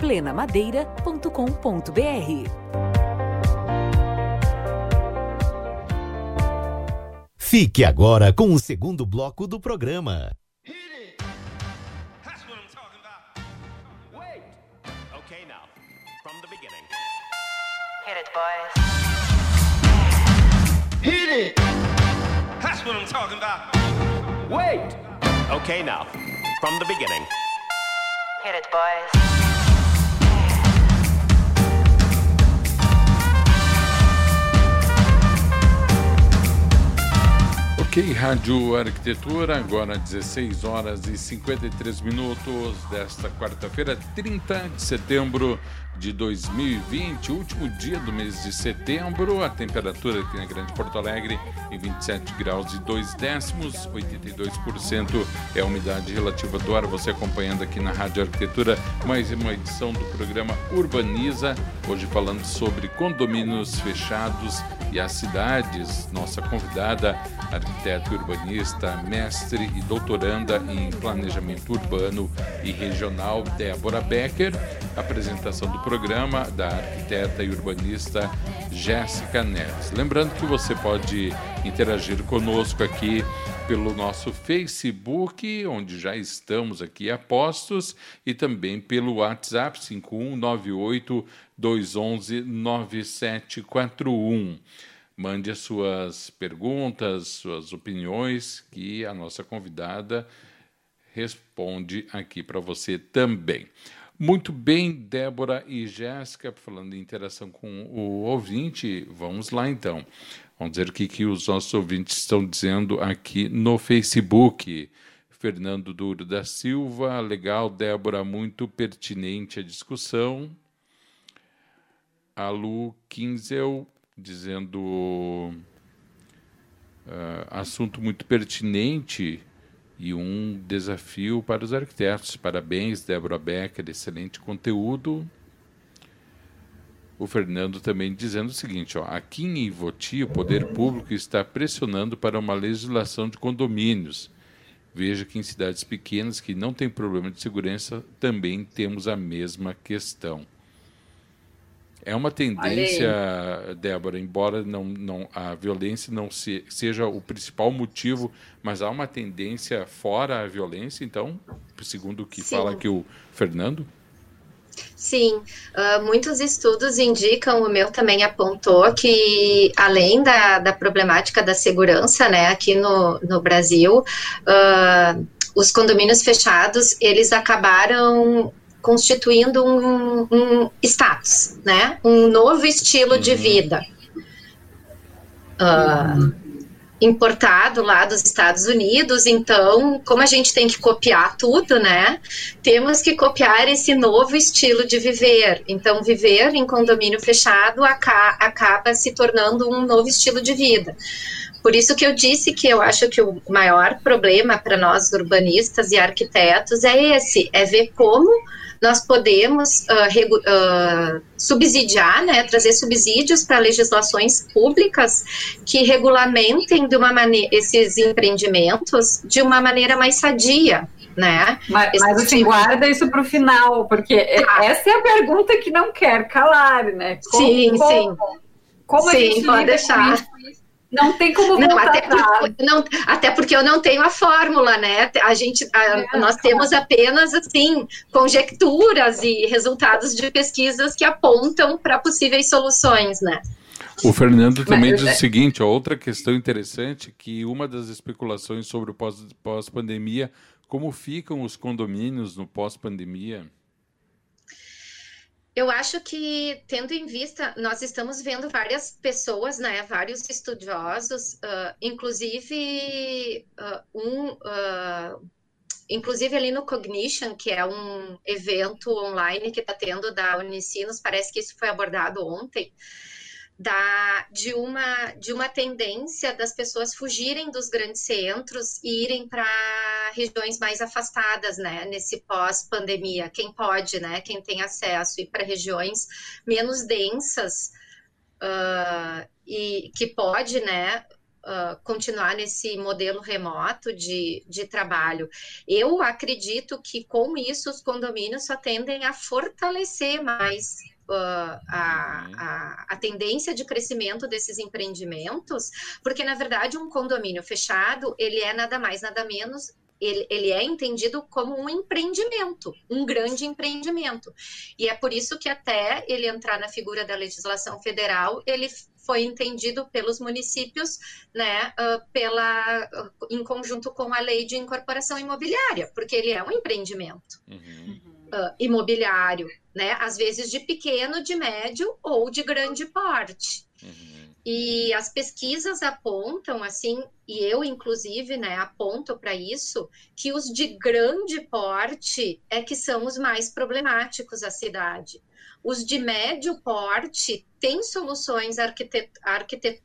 plenamadeira.com.br. Fique agora com o segundo bloco do programa. Hit it! That's what I'm talking about. Wait! Okay, now, from the beginning. Hit it, boys. Ok, Rádio Arquitetura, agora 16 horas e 53 minutos desta quarta-feira, 30 de setembro de 2020, último dia do mês de setembro. A temperatura aqui na Grande Porto Alegre em 27 graus e 2 décimos, 82% é a umidade relativa do ar. Você acompanhando aqui na Rádio Arquitetura mais uma edição do programa Urbaniza, hoje falando sobre condomínios fechados e as cidades. Nossa convidada, arquiteta urbanista, mestre e doutoranda em planejamento urbano e regional, Débora Becker apresentação do programa da arquiteta e urbanista Jéssica Neves. Lembrando que você pode interagir conosco aqui pelo nosso Facebook, onde já estamos aqui a postos, e também pelo WhatsApp 5198 211 9741. Mande as suas perguntas, suas opiniões, que a nossa convidada responde aqui para você também. Muito bem, Débora e Jéssica, falando em interação com o ouvinte, vamos lá então. Vamos dizer o que, que os nossos ouvintes estão dizendo aqui no Facebook. Fernando Duro da Silva, legal, Débora, muito pertinente a discussão. A Lu Kinzel, dizendo uh, assunto muito pertinente e um desafio para os arquitetos. Parabéns, Débora Becker, excelente conteúdo. O Fernando também dizendo o seguinte: ó, aqui em Ivoti, o poder público está pressionando para uma legislação de condomínios. Veja que em cidades pequenas que não têm problema de segurança também temos a mesma questão. É uma tendência, Débora, embora não, não, a violência não se, seja o principal motivo, mas há uma tendência fora a violência, então, segundo o que Sim. fala aqui o Fernando? Sim, uh, muitos estudos indicam, o meu também apontou, que além da, da problemática da segurança, né, aqui no, no Brasil, uh, os condomínios fechados, eles acabaram constituindo um, um status, né? Um novo estilo uhum. de vida. Uh, importado lá dos Estados Unidos, então, como a gente tem que copiar tudo, né? Temos que copiar esse novo estilo de viver. Então, viver em condomínio fechado aca acaba se tornando um novo estilo de vida. Por isso que eu disse que eu acho que o maior problema para nós urbanistas e arquitetos é esse, é ver como nós podemos uh, uh, subsidiar, né, trazer subsídios para legislações públicas que regulamentem de uma maneira esses empreendimentos de uma maneira mais sadia, né? Mas, mas assim, guarda isso para o final, porque ah. essa é a pergunta que não quer calar, né? Como, sim, como, sim. Como sim, a gente pode deixar. Não tem como não até, porque, não, até porque eu não tenho a fórmula, né? A gente, a, é, nós temos apenas assim conjecturas e resultados de pesquisas que apontam para possíveis soluções, né? O Fernando também Mas, diz é... o seguinte: outra questão interessante que uma das especulações sobre o pós-pandemia, como ficam os condomínios no pós-pandemia? Eu acho que, tendo em vista, nós estamos vendo várias pessoas, né, vários estudiosos, uh, inclusive uh, um, uh, inclusive ali no Cognition, que é um evento online que está tendo da Unicinos, parece que isso foi abordado ontem da, de, uma, de uma tendência das pessoas fugirem dos grandes centros e irem para regiões mais afastadas, né, nesse pós-pandemia. Quem pode, né, quem tem acesso, ir para regiões menos densas uh, e que pode, né, Uh, continuar nesse modelo remoto de, de trabalho. Eu acredito que com isso os condomínios só tendem a fortalecer mais a, uhum. a, a, tendência de crescimento desses empreendimentos, porque na verdade um condomínio fechado ele é nada mais nada menos ele, ele, é entendido como um empreendimento, um grande empreendimento. E é por isso que até ele entrar na figura da legislação federal, ele foi entendido pelos municípios, né, uh, pela, uh, em conjunto com a lei de incorporação imobiliária, porque ele é um empreendimento. Uhum uh, imobiliário, né? Às vezes de pequeno, de médio ou de grande porte. Uhum. E as pesquisas apontam, assim, e eu, inclusive, né, aponto para isso, que os de grande porte é que são os mais problemáticos à cidade. Os de médio porte têm soluções arquitet arquitet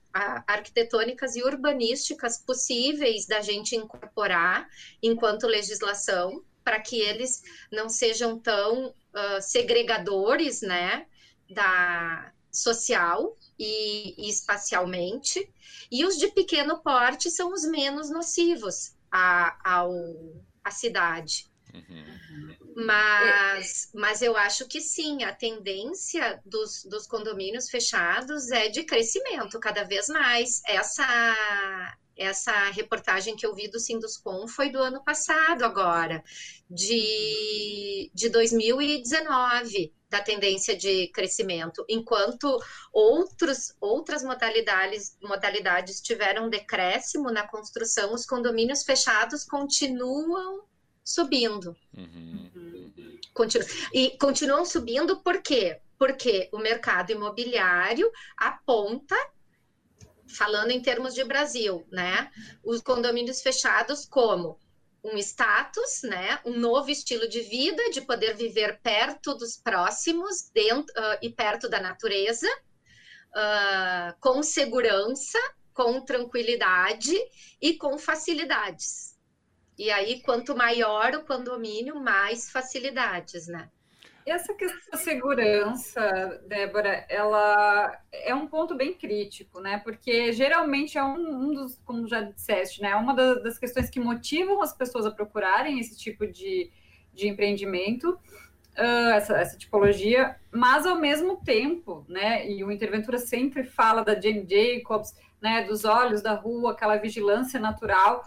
arquitetônicas e urbanísticas possíveis da gente incorporar enquanto legislação, para que eles não sejam tão uh, segregadores, né, da social e, e, espacialmente, e os de pequeno porte são os menos nocivos à, ao, à cidade. Uhum. Mas, mas eu acho que sim, a tendência dos, dos condomínios fechados é de crescimento cada vez mais. Essa, essa reportagem que eu vi do Sinduscom foi do ano passado agora, de, de 2019, da tendência de crescimento, enquanto outros, outras modalidades, modalidades tiveram decréscimo na construção, os condomínios fechados continuam subindo. Uhum. Continu e continuam subindo por quê? Porque o mercado imobiliário aponta, falando em termos de Brasil, né, os condomínios fechados como um status, né, um novo estilo de vida, de poder viver perto dos próximos dentro, uh, e perto da natureza, uh, com segurança, com tranquilidade e com facilidades. E aí, quanto maior o condomínio, mais facilidades, né? Essa questão da segurança, Débora, ela é um ponto bem crítico, né? Porque geralmente é um, um dos, como já disseste, né? É uma das, das, questões que motivam as pessoas a procurarem esse tipo de, de empreendimento, uh, essa, essa tipologia, mas ao mesmo tempo, né? E o Interventura sempre fala da Jane Jacobs, né? Dos olhos da rua, aquela vigilância natural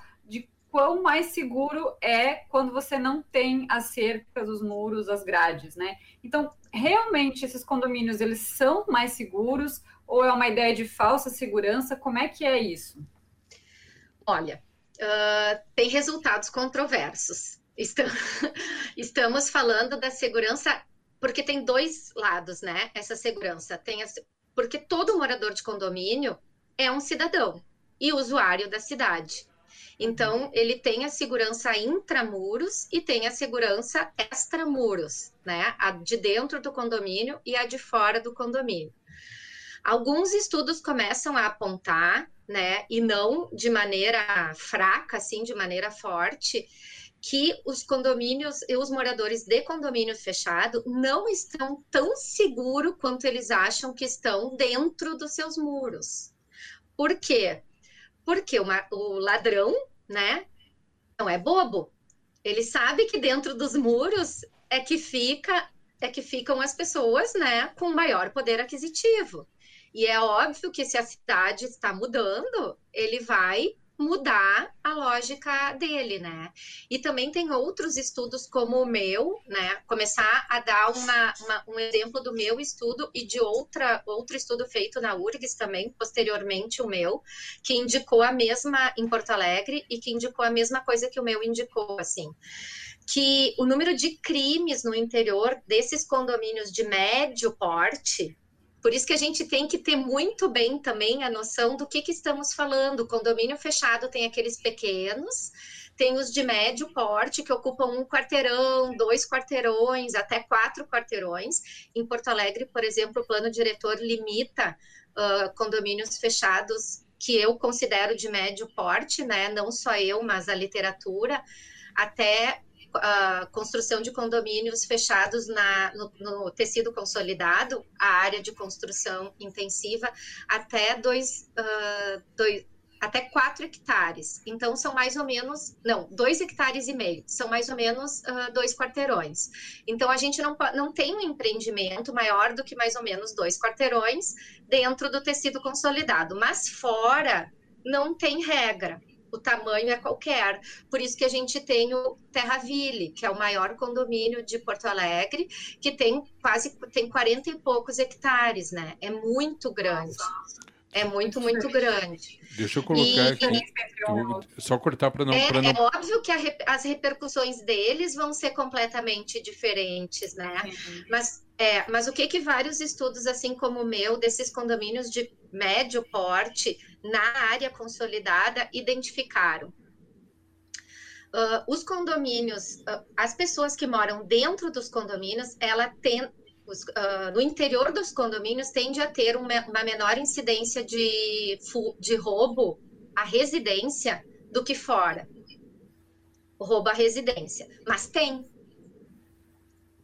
quão mais seguro é quando você não tem as cercas, os muros, as grades, né? Então, realmente, esses condomínios, eles são mais seguros ou é uma ideia de falsa segurança? Como é que é isso? Olha, uh, tem resultados controversos. Estamos falando da segurança, porque tem dois lados, né? Essa segurança. Tem. Porque todo morador de condomínio é um cidadão e usuário da cidade. Então, ele tem a segurança intramuros e tem a segurança extramuros, né? A de dentro do condomínio e a de fora do condomínio. Alguns estudos começam a apontar, né, e não de maneira fraca, assim, de maneira forte, que os condomínios e os moradores de condomínio fechado não estão tão seguros quanto eles acham que estão dentro dos seus muros. Por quê? Porque uma, o ladrão, né, não é bobo. Ele sabe que dentro dos muros é que fica é que ficam as pessoas, né, com maior poder aquisitivo. E é óbvio que se a cidade está mudando, ele vai mudar a lógica dele, né? E também tem outros estudos como o meu, né? Começar a dar uma, uma, um exemplo do meu estudo e de outra, outro estudo feito na URGS também, posteriormente o meu, que indicou a mesma em Porto Alegre e que indicou a mesma coisa que o meu indicou, assim que o número de crimes no interior desses condomínios de médio porte por isso que a gente tem que ter muito bem também a noção do que, que estamos falando. O condomínio fechado tem aqueles pequenos, tem os de médio porte, que ocupam um quarteirão, dois quarteirões, até quatro quarteirões. Em Porto Alegre, por exemplo, o plano diretor limita uh, condomínios fechados que eu considero de médio porte, né? Não só eu, mas a literatura, até a construção de condomínios fechados na, no, no, tecido consolidado, a área de construção intensiva, até dois, uh, dois até 4 hectares. Então, são mais ou menos, não, 2 hectares e meio, são mais ou menos uh, dois quarteirões. Então, a gente não, não tem um empreendimento maior do que mais ou menos dois quarteirões dentro do tecido consolidado, mas fora não tem regra o tamanho é qualquer. Por isso que a gente tem o Terraville, que é o maior condomínio de Porto Alegre, que tem quase tem 40 e poucos hectares, né? É muito grande. É muito, muito grande. Deixa eu colocar e, aqui. só cortar para não, é, não. É óbvio que a, as repercussões deles vão ser completamente diferentes, né? Uhum. Mas, é, mas o que que vários estudos, assim como o meu, desses condomínios de médio porte na área consolidada identificaram? Uh, os condomínios, uh, as pessoas que moram dentro dos condomínios, ela tem, os, uh, no interior dos condomínios tende a ter uma, uma menor incidência de, de roubo à residência do que fora. roubo à residência. Mas tem.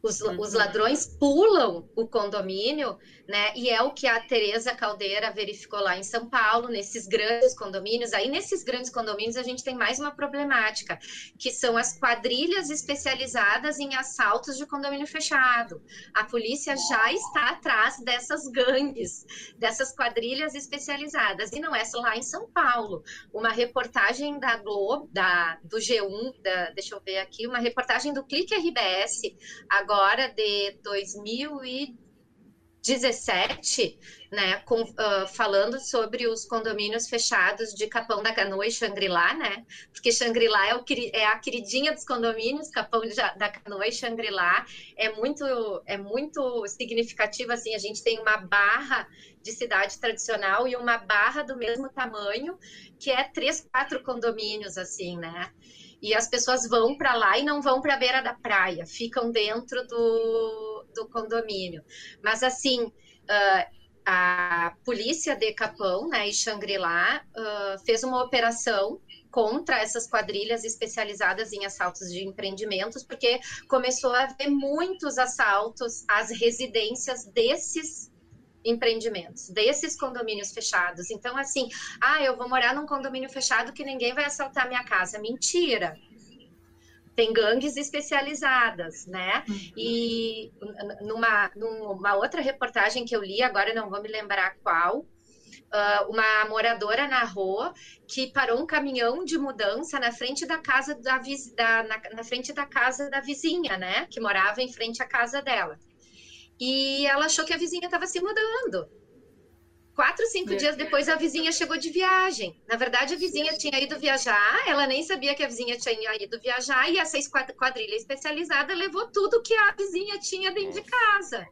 Os, uhum. os ladrões pulam o condomínio, né? E é o que a Tereza Caldeira verificou lá em São Paulo, nesses grandes condomínios. Aí, nesses grandes condomínios, a gente tem mais uma problemática, que são as quadrilhas especializadas em assaltos de condomínio fechado. A polícia já está atrás dessas gangues, dessas quadrilhas especializadas. E não é só lá em São Paulo. Uma reportagem da Globo, da, do G1, da, deixa eu ver aqui, uma reportagem do Clique RBS, agora de 2017, né, com, uh, falando sobre os condomínios fechados de Capão da Canoa e Xangri-Lá, né, porque Xangri-Lá é, é, a queridinha dos condomínios, Capão da Canoa e Xangri-Lá. É muito, é muito significativo, assim, a gente tem uma barra de cidade tradicional e uma barra do mesmo tamanho, que é três, quatro condomínios, assim, né, e as pessoas vão para lá e não vão para a beira da praia, ficam dentro do, do condomínio. Mas, assim, uh, a polícia de Capão né, e Xangri-Lá uh, fez uma operação contra essas quadrilhas especializadas em assaltos de empreendimentos, porque começou a haver muitos assaltos às residências desses empreendimentos, desses condomínios fechados. Então, assim, ah, eu vou morar num condomínio fechado que ninguém vai assaltar minha casa. Mentira. Tem gangues especializadas, né? E numa, numa outra reportagem que eu li, agora não vou me lembrar qual, Uh, uma moradora narrou que parou um caminhão de mudança na frente da casa da, da na, na, frente da casa da vizinha, né? Que morava em frente à casa dela e ela achou que a vizinha estava se mudando. Quatro, cinco Meu dias depois, a vizinha chegou de viagem. Na verdade, a vizinha tinha ido viajar, ela nem sabia que a vizinha tinha ido viajar, e essa quadrilha especializada levou tudo que a vizinha tinha dentro de casa.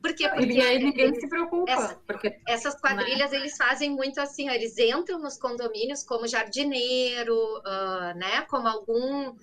Porque, porque e aí ninguém se preocupa. Essa, porque, essas quadrilhas, né? eles fazem muito assim, eles entram nos condomínios como jardineiro, uh, né, como algum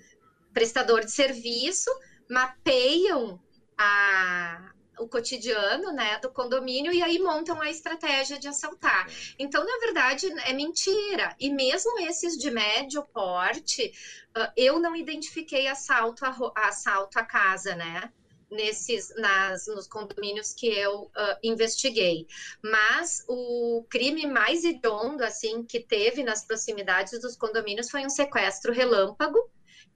prestador de serviço, mapeiam a, o cotidiano né, do condomínio e aí montam a estratégia de assaltar. Então, na verdade, é mentira. E mesmo esses de médio porte, uh, eu não identifiquei assalto a, assalto a casa, né? Nesses, nas, nos condomínios que eu uh, investiguei. Mas o crime mais hediondo, assim, que teve nas proximidades dos condomínios foi um sequestro relâmpago,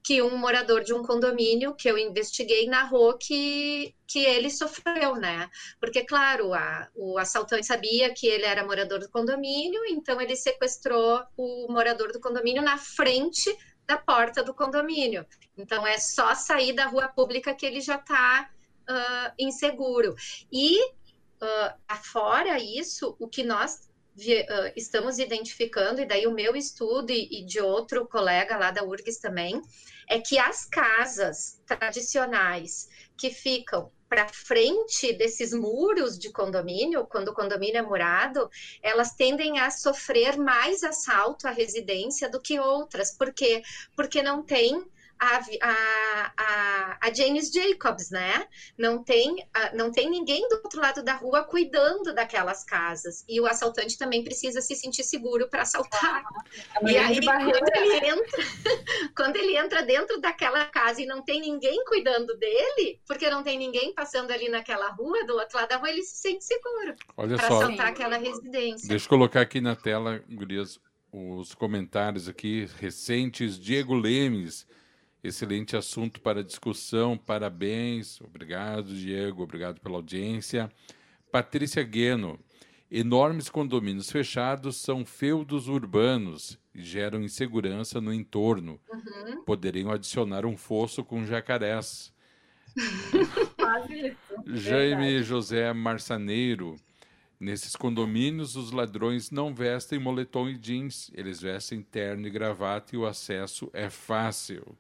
que um morador de um condomínio que eu investiguei narrou que, que ele sofreu, né? Porque, claro, a, o assaltante sabia que ele era morador do condomínio, então ele sequestrou o morador do condomínio na frente da porta do condomínio. Então é só sair da rua pública que ele já está uh, inseguro. E uh, afora isso, o que nós estamos identificando, e daí o meu estudo e, e de outro colega lá da URGS também, é que as casas tradicionais que ficam para frente desses muros de condomínio, quando o condomínio é murado, elas tendem a sofrer mais assalto à residência do que outras. Por quê? Porque não tem a, a, a, James Jacobs, né? Não tem, não tem ninguém do outro lado da rua cuidando daquelas casas. E o assaltante também precisa se sentir seguro para assaltar. Ah, e aí, quando ele, entra, quando ele entra dentro daquela casa e não tem ninguém cuidando dele, porque não tem ninguém passando ali naquela rua, do outro lado da rua, ele se sente seguro para assaltar aquela residência. Deixa eu colocar aqui na tela, Gurias, os comentários aqui recentes. Diego Lemes Excelente assunto para discussão. Parabéns. Obrigado, Diego. Obrigado pela audiência. Patrícia Gueno. Enormes condomínios fechados são feudos urbanos e geram insegurança no entorno. Uhum. Poderiam adicionar um fosso com jacarés. Jaime José Marçaneiro. Nesses condomínios, os ladrões não vestem moletom e jeans, eles vestem terno e gravata e o acesso é fácil.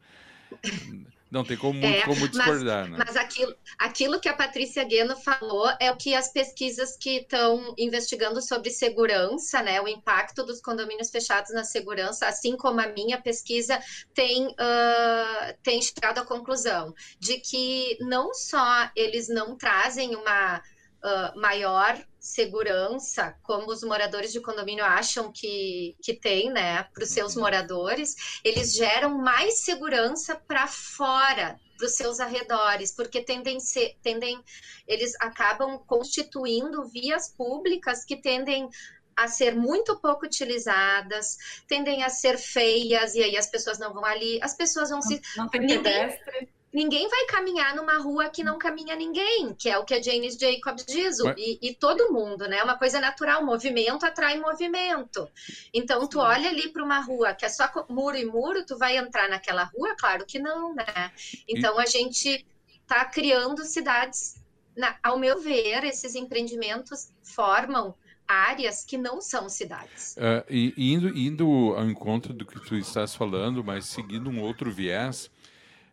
Não tem como, é, como discordar, mas, né? Mas aquilo, aquilo que a Patrícia Gueno falou é o que as pesquisas que estão investigando sobre segurança, né? O impacto dos condomínios fechados na segurança, assim como a minha pesquisa, tem, uh, tem chegado à conclusão de que não só eles não trazem uma uh, maior segurança, como os moradores de condomínio acham que, que tem, né, para os seus uhum. moradores, eles geram mais segurança para fora para os seus arredores, porque tendem, ser, tendem, eles acabam constituindo vias públicas que tendem a ser muito pouco utilizadas, tendem a ser feias, e aí as pessoas não vão ali, as pessoas vão não, se. Não tem pedestre ninguém vai caminhar numa rua que não caminha ninguém, que é o que a Janice Jacobs diz, Mas... e, e, todo mundo, né? Uma coisa natural, movimento atrai movimento. Então, tu olha ali para uma rua que é só muro e muro, tu vai entrar naquela rua? Claro que não, né? Então, a gente está criando cidades, na, ao meu ver, esses empreendimentos formam áreas que não são cidades. Uh, e indo, indo ao encontro do que tu estás falando, mas seguindo um outro viés,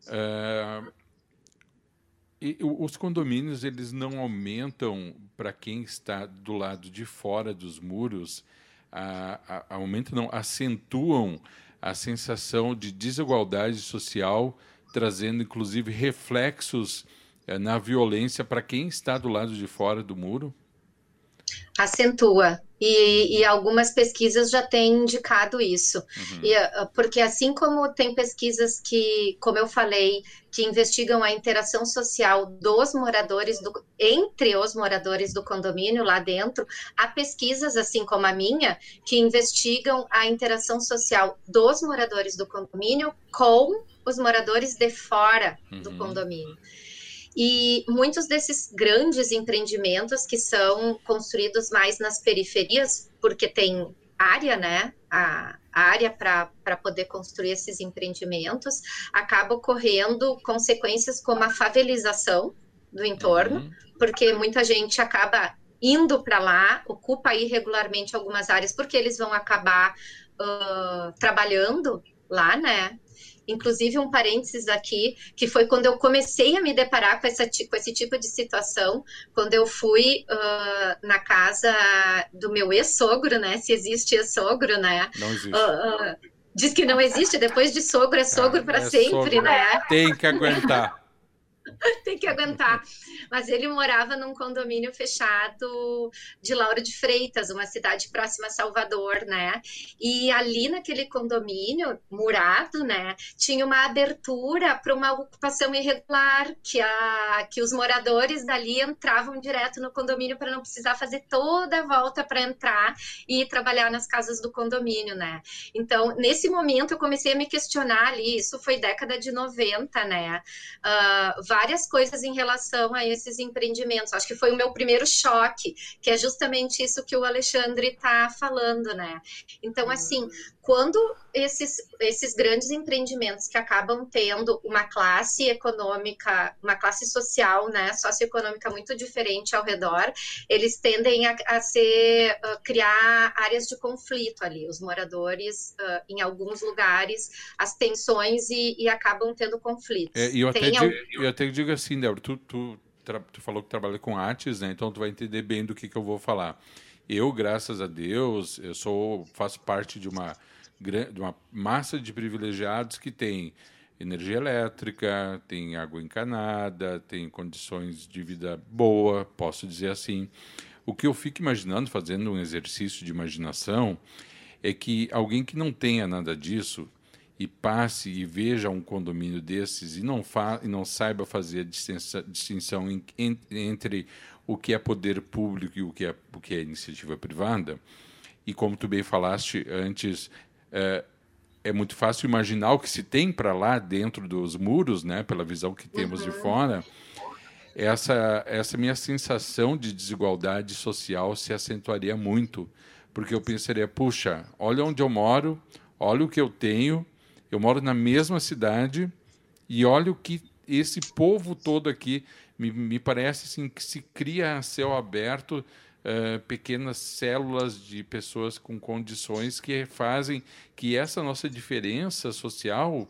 é, e os condomínios eles não aumentam para quem está do lado de fora dos muros, a, a, aumentam não acentuam a sensação de desigualdade social, trazendo inclusive reflexos é, na violência para quem está do lado de fora do muro. Acentua. E, e, algumas pesquisas já têm indicado isso. Uhum. E, ah, porque assim como tem pesquisas que, como eu falei, que investigam a interação social dos moradores, do, entre os moradores do condomínio lá dentro, há pesquisas, assim como a minha, que investigam a interação social dos moradores do condomínio com os moradores de fora uhum. do condomínio. E muitos desses grandes empreendimentos que são construídos mais nas periferias, porque tem área, né? A, a área para poder construir esses empreendimentos, acaba ocorrendo consequências como a favelização do entorno, uhum. porque muita gente acaba indo para lá, ocupa irregularmente algumas áreas, porque eles vão acabar uh, trabalhando lá, né? Inclusive, um parênteses aqui, que foi quando eu comecei a me deparar com, essa, com esse tipo de situação, quando eu fui uh, na casa do meu ex-sogro, né? Se existe ex-sogro, né? Não existe. Uh, uh, diz que não existe, depois de sogro é sogro ah, para é sempre, sogro. né? Tem que aguentar. tem que aguentar. Mas ele morava num condomínio fechado de Lauro de Freitas, uma cidade próxima a Salvador, né? E ali naquele condomínio, murado, né, tinha uma abertura para uma ocupação irregular, que, a, que os moradores dali entravam direto no condomínio para não precisar fazer toda a volta para entrar e trabalhar nas casas do condomínio, né? Então, nesse momento, eu comecei a me questionar ali, isso foi década de 90, né? Uh, várias coisas em relação a esses empreendimentos. Acho que foi o meu primeiro choque, que é justamente isso que o Alexandre está falando, né? Então, assim, quando esses, esses grandes empreendimentos que acabam tendo uma classe econômica, uma classe social, né, socioeconômica muito diferente ao redor, eles tendem a, a ser, uh, criar áreas de conflito ali. Os moradores, uh, em alguns lugares, as tensões e, e acabam tendo conflitos. É, eu, até digo, eu até digo assim, Débora, tu, tu, tu falou que trabalha com artes, né, então tu vai entender bem do que, que eu vou falar. Eu, graças a Deus, eu sou faço parte de uma de uma massa de privilegiados que tem energia elétrica, tem água encanada, tem condições de vida boa, posso dizer assim. O que eu fico imaginando, fazendo um exercício de imaginação, é que alguém que não tenha nada disso e passe e veja um condomínio desses e não, fa e não saiba fazer a distinção em, em, entre o que é poder público e o que é, o que é iniciativa privada, e como tu bem falaste antes, é, é muito fácil imaginar o que se tem para lá dentro dos muros, né, pela visão que temos uhum. de fora. Essa, essa minha sensação de desigualdade social se acentuaria muito, porque eu pensaria, puxa, olha onde eu moro, olha o que eu tenho, eu moro na mesma cidade e olha o que esse povo todo aqui me, me parece assim que se cria a céu aberto uh, pequenas células de pessoas com condições que fazem que essa nossa diferença social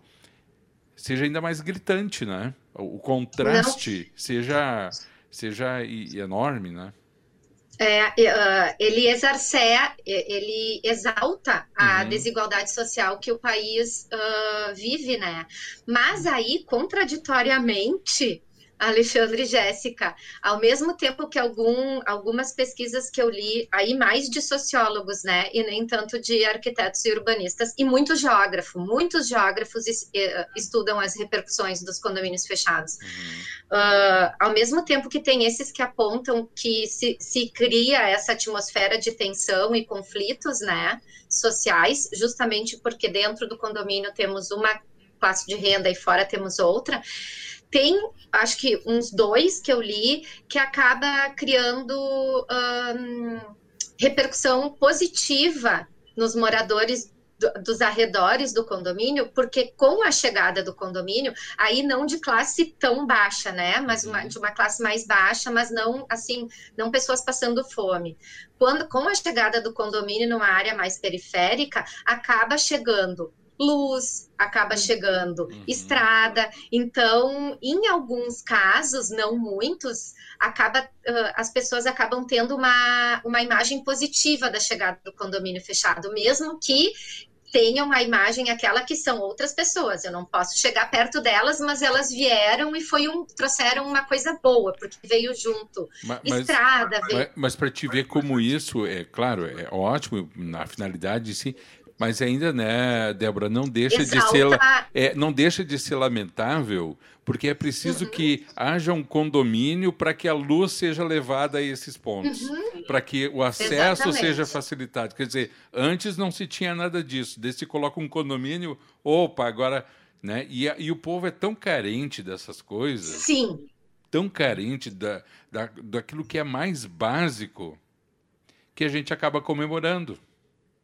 seja ainda mais gritante, né? O contraste Não. seja seja enorme, né? É, uh, ele exerce, ele exalta a uhum. desigualdade social que o país uh, vive, né? Mas aí, contraditoriamente, Alexandre e Jéssica, ao mesmo tempo que algum, algumas pesquisas que eu li, aí mais de sociólogos, né, e nem tanto de arquitetos e urbanistas, e muitos geógrafos, muitos geógrafos estudam as repercussões dos condomínios fechados. Uhum. Uh, ao mesmo tempo que tem esses que apontam que se, se cria essa atmosfera de tensão e conflitos, né, sociais, justamente porque dentro do condomínio temos uma classe de renda e fora temos outra, tem, acho que uns dois que eu li, que acaba criando um, repercussão positiva nos moradores do, dos arredores do condomínio, porque com a chegada do condomínio, aí não de classe tão baixa, né? Mas uma, uhum. de uma classe mais baixa, mas não assim, não pessoas passando fome. Quando com a chegada do condomínio numa área mais periférica, acaba chegando luz, acaba uhum. chegando uhum. estrada. Então, em alguns casos, não muitos, acaba, uh, as pessoas acabam tendo uma, uma imagem positiva da chegada do condomínio fechado, mesmo que tenham a imagem aquela que são outras pessoas. Eu não posso chegar perto delas, mas elas vieram e foi um trouxeram uma coisa boa, porque veio junto. Mas, Estrada, mas, veio... mas para te ver como isso é claro, é ótimo na finalidade sim, mas ainda, né, Débora, não deixa de ser é, não deixa de ser lamentável, porque é preciso uhum. que haja um condomínio para que a luz seja levada a esses pontos, uhum. para que o acesso Exatamente. seja facilitado. Quer dizer, antes não se tinha nada disso. Desde se coloca um condomínio, opa, agora, né? E, e o povo é tão carente dessas coisas. Sim. Tão carente da, da, daquilo que é mais básico que a gente acaba comemorando.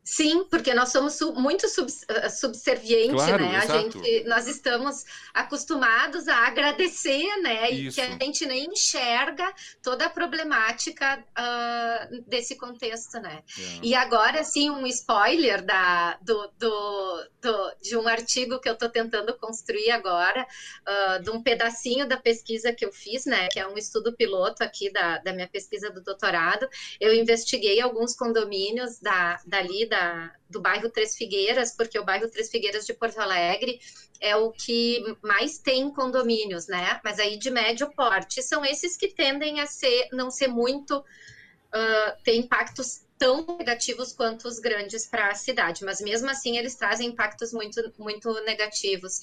Sim, porque nós somos su muito sub eh, subservientes, claro, né? A gente, nós estamos acostumados a agradecer, né? Isso. E que a gente nem enxerga toda a problemática uh, desse contexto, né? Yeah. É. E agora, sim, um spoiler da, do, do, do, de um artigo que eu estou tentando construir agora, uh, de um pedacinho da pesquisa que eu fiz, né? Que é um estudo piloto aqui da, da minha pesquisa do doutorado. Eu investiguei alguns condomínios da, dali da, do bairro Três Figueiras, porque o bairro Três Figueiras de Porto Alegre é o que mais tem condomínios, né? Mas aí de médio porte. São esses que tendem a ser, não ser muito, uh, ter impactos tão negativos quanto os grandes para a cidade, mas mesmo assim eles trazem impactos muito, muito negativos.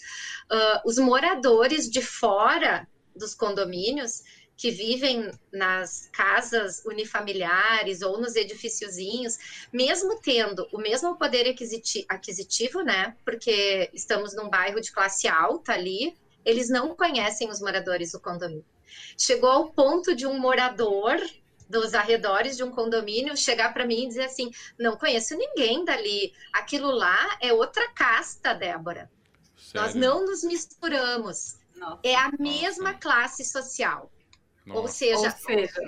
Uh, os moradores de fora dos condomínios que vivem nas casas unifamiliares ou nos edifíciozinhos, mesmo tendo o mesmo poder aquisitivo, né? Porque estamos num bairro de classe alta ali, eles não conhecem os moradores do condomínio. Chegou ao ponto de um morador dos arredores de um condomínio chegar para mim e dizer assim: não conheço ninguém dali, aquilo lá é outra casta, Débora. Sério? Nós não nos misturamos. Nossa, é a mesma nossa. classe social. Ou seja, Ou seja,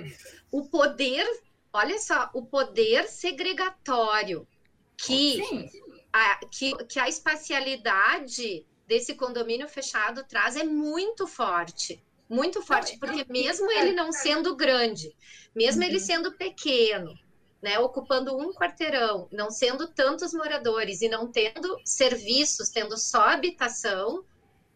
o poder, olha só, o poder segregatório que a, que, que a espacialidade desse condomínio fechado traz é muito forte. Muito forte, porque mesmo ele não sendo grande, mesmo ele uhum. sendo pequeno, né, ocupando um quarteirão, não sendo tantos moradores e não tendo serviços, tendo só habitação,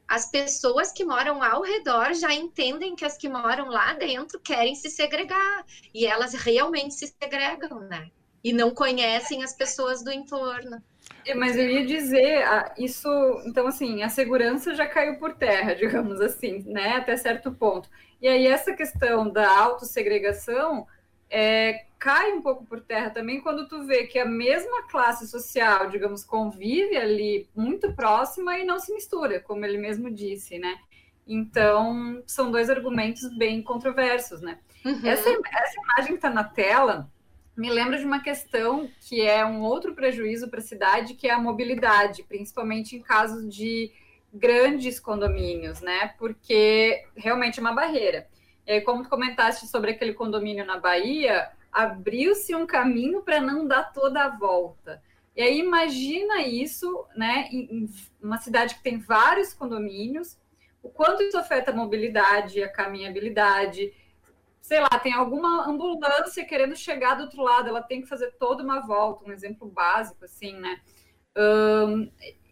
as pessoas que moram ao redor já entendem que as que moram lá dentro querem se segregar e elas realmente se segregam, né? E não conhecem as pessoas do entorno. É, mas eu ia dizer, isso, então assim, a segurança já caiu por terra, digamos assim, né, até certo ponto. E aí essa questão da autossegregação é, cai um pouco por terra também quando tu vê que a mesma classe social, digamos, convive ali muito próxima e não se mistura, como ele mesmo disse, né? Então, são dois argumentos bem controversos, né? Uhum. Essa, essa imagem que está na tela me lembra de uma questão que é um outro prejuízo para a cidade, que é a mobilidade, principalmente em casos de grandes condomínios, né? Porque realmente é uma barreira. E como tu comentaste sobre aquele condomínio na Bahia, abriu-se um caminho para não dar toda a volta. E aí imagina isso, né, em uma cidade que tem vários condomínios, o quanto isso afeta a mobilidade, a caminhabilidade. Sei lá, tem alguma ambulância querendo chegar do outro lado, ela tem que fazer toda uma volta, um exemplo básico, assim, né?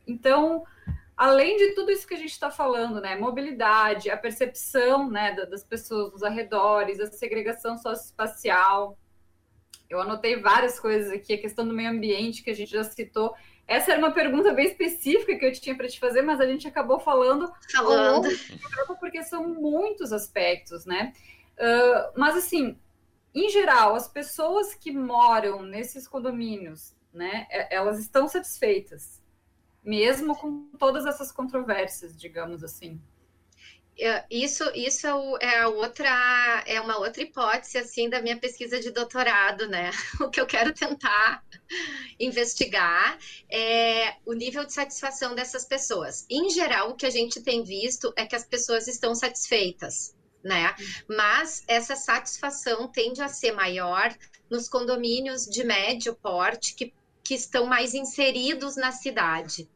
Então, além de tudo isso que a gente está falando, né? Mobilidade, a percepção né, das pessoas nos arredores, a segregação socioespacial. Eu anotei várias coisas aqui, a questão do meio ambiente que a gente já citou. Essa era uma pergunta bem específica que eu tinha para te fazer, mas a gente acabou falando, falando. porque são muitos aspectos, né? Uh, mas assim, em geral, as pessoas que moram nesses condomínios, né, elas estão satisfeitas mesmo com todas essas controvérsias, digamos assim. Isso, isso é, é outra, é uma outra hipótese assim da minha pesquisa de doutorado, né? O que eu quero tentar investigar é o nível de satisfação dessas pessoas. Em geral, o que a gente tem visto é que as pessoas estão satisfeitas, né? Mas essa satisfação tende a ser maior nos condomínios de médio porte que que estão mais inseridos na cidade.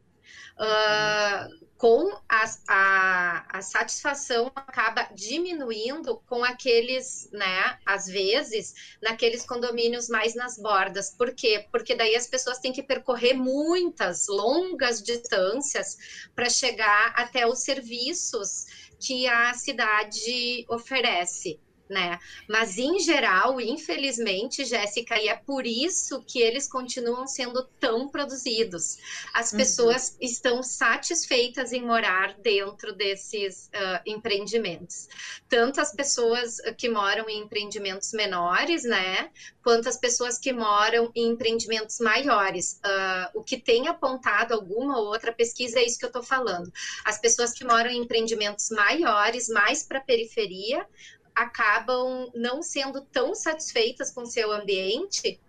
Uh, com a, a, a, satisfação acaba diminuindo com aqueles, né, às vezes, naqueles condomínios mais nas bordas. Por quê? Porque daí as pessoas têm que percorrer muitas, longas distâncias para chegar até os serviços que a cidade oferece né? Mas em geral, infelizmente, Jéssica, e é por isso que eles continuam sendo tão produzidos. As uhum. pessoas estão satisfeitas em morar dentro desses uh, empreendimentos. Tanto as pessoas que moram em empreendimentos menores, né? Quanto as pessoas que moram em empreendimentos maiores. Uh, o que tem apontado alguma outra pesquisa é isso que eu estou falando. As pessoas que moram em empreendimentos maiores, mais para a periferia, acabam não sendo tão satisfeitas com seu ambiente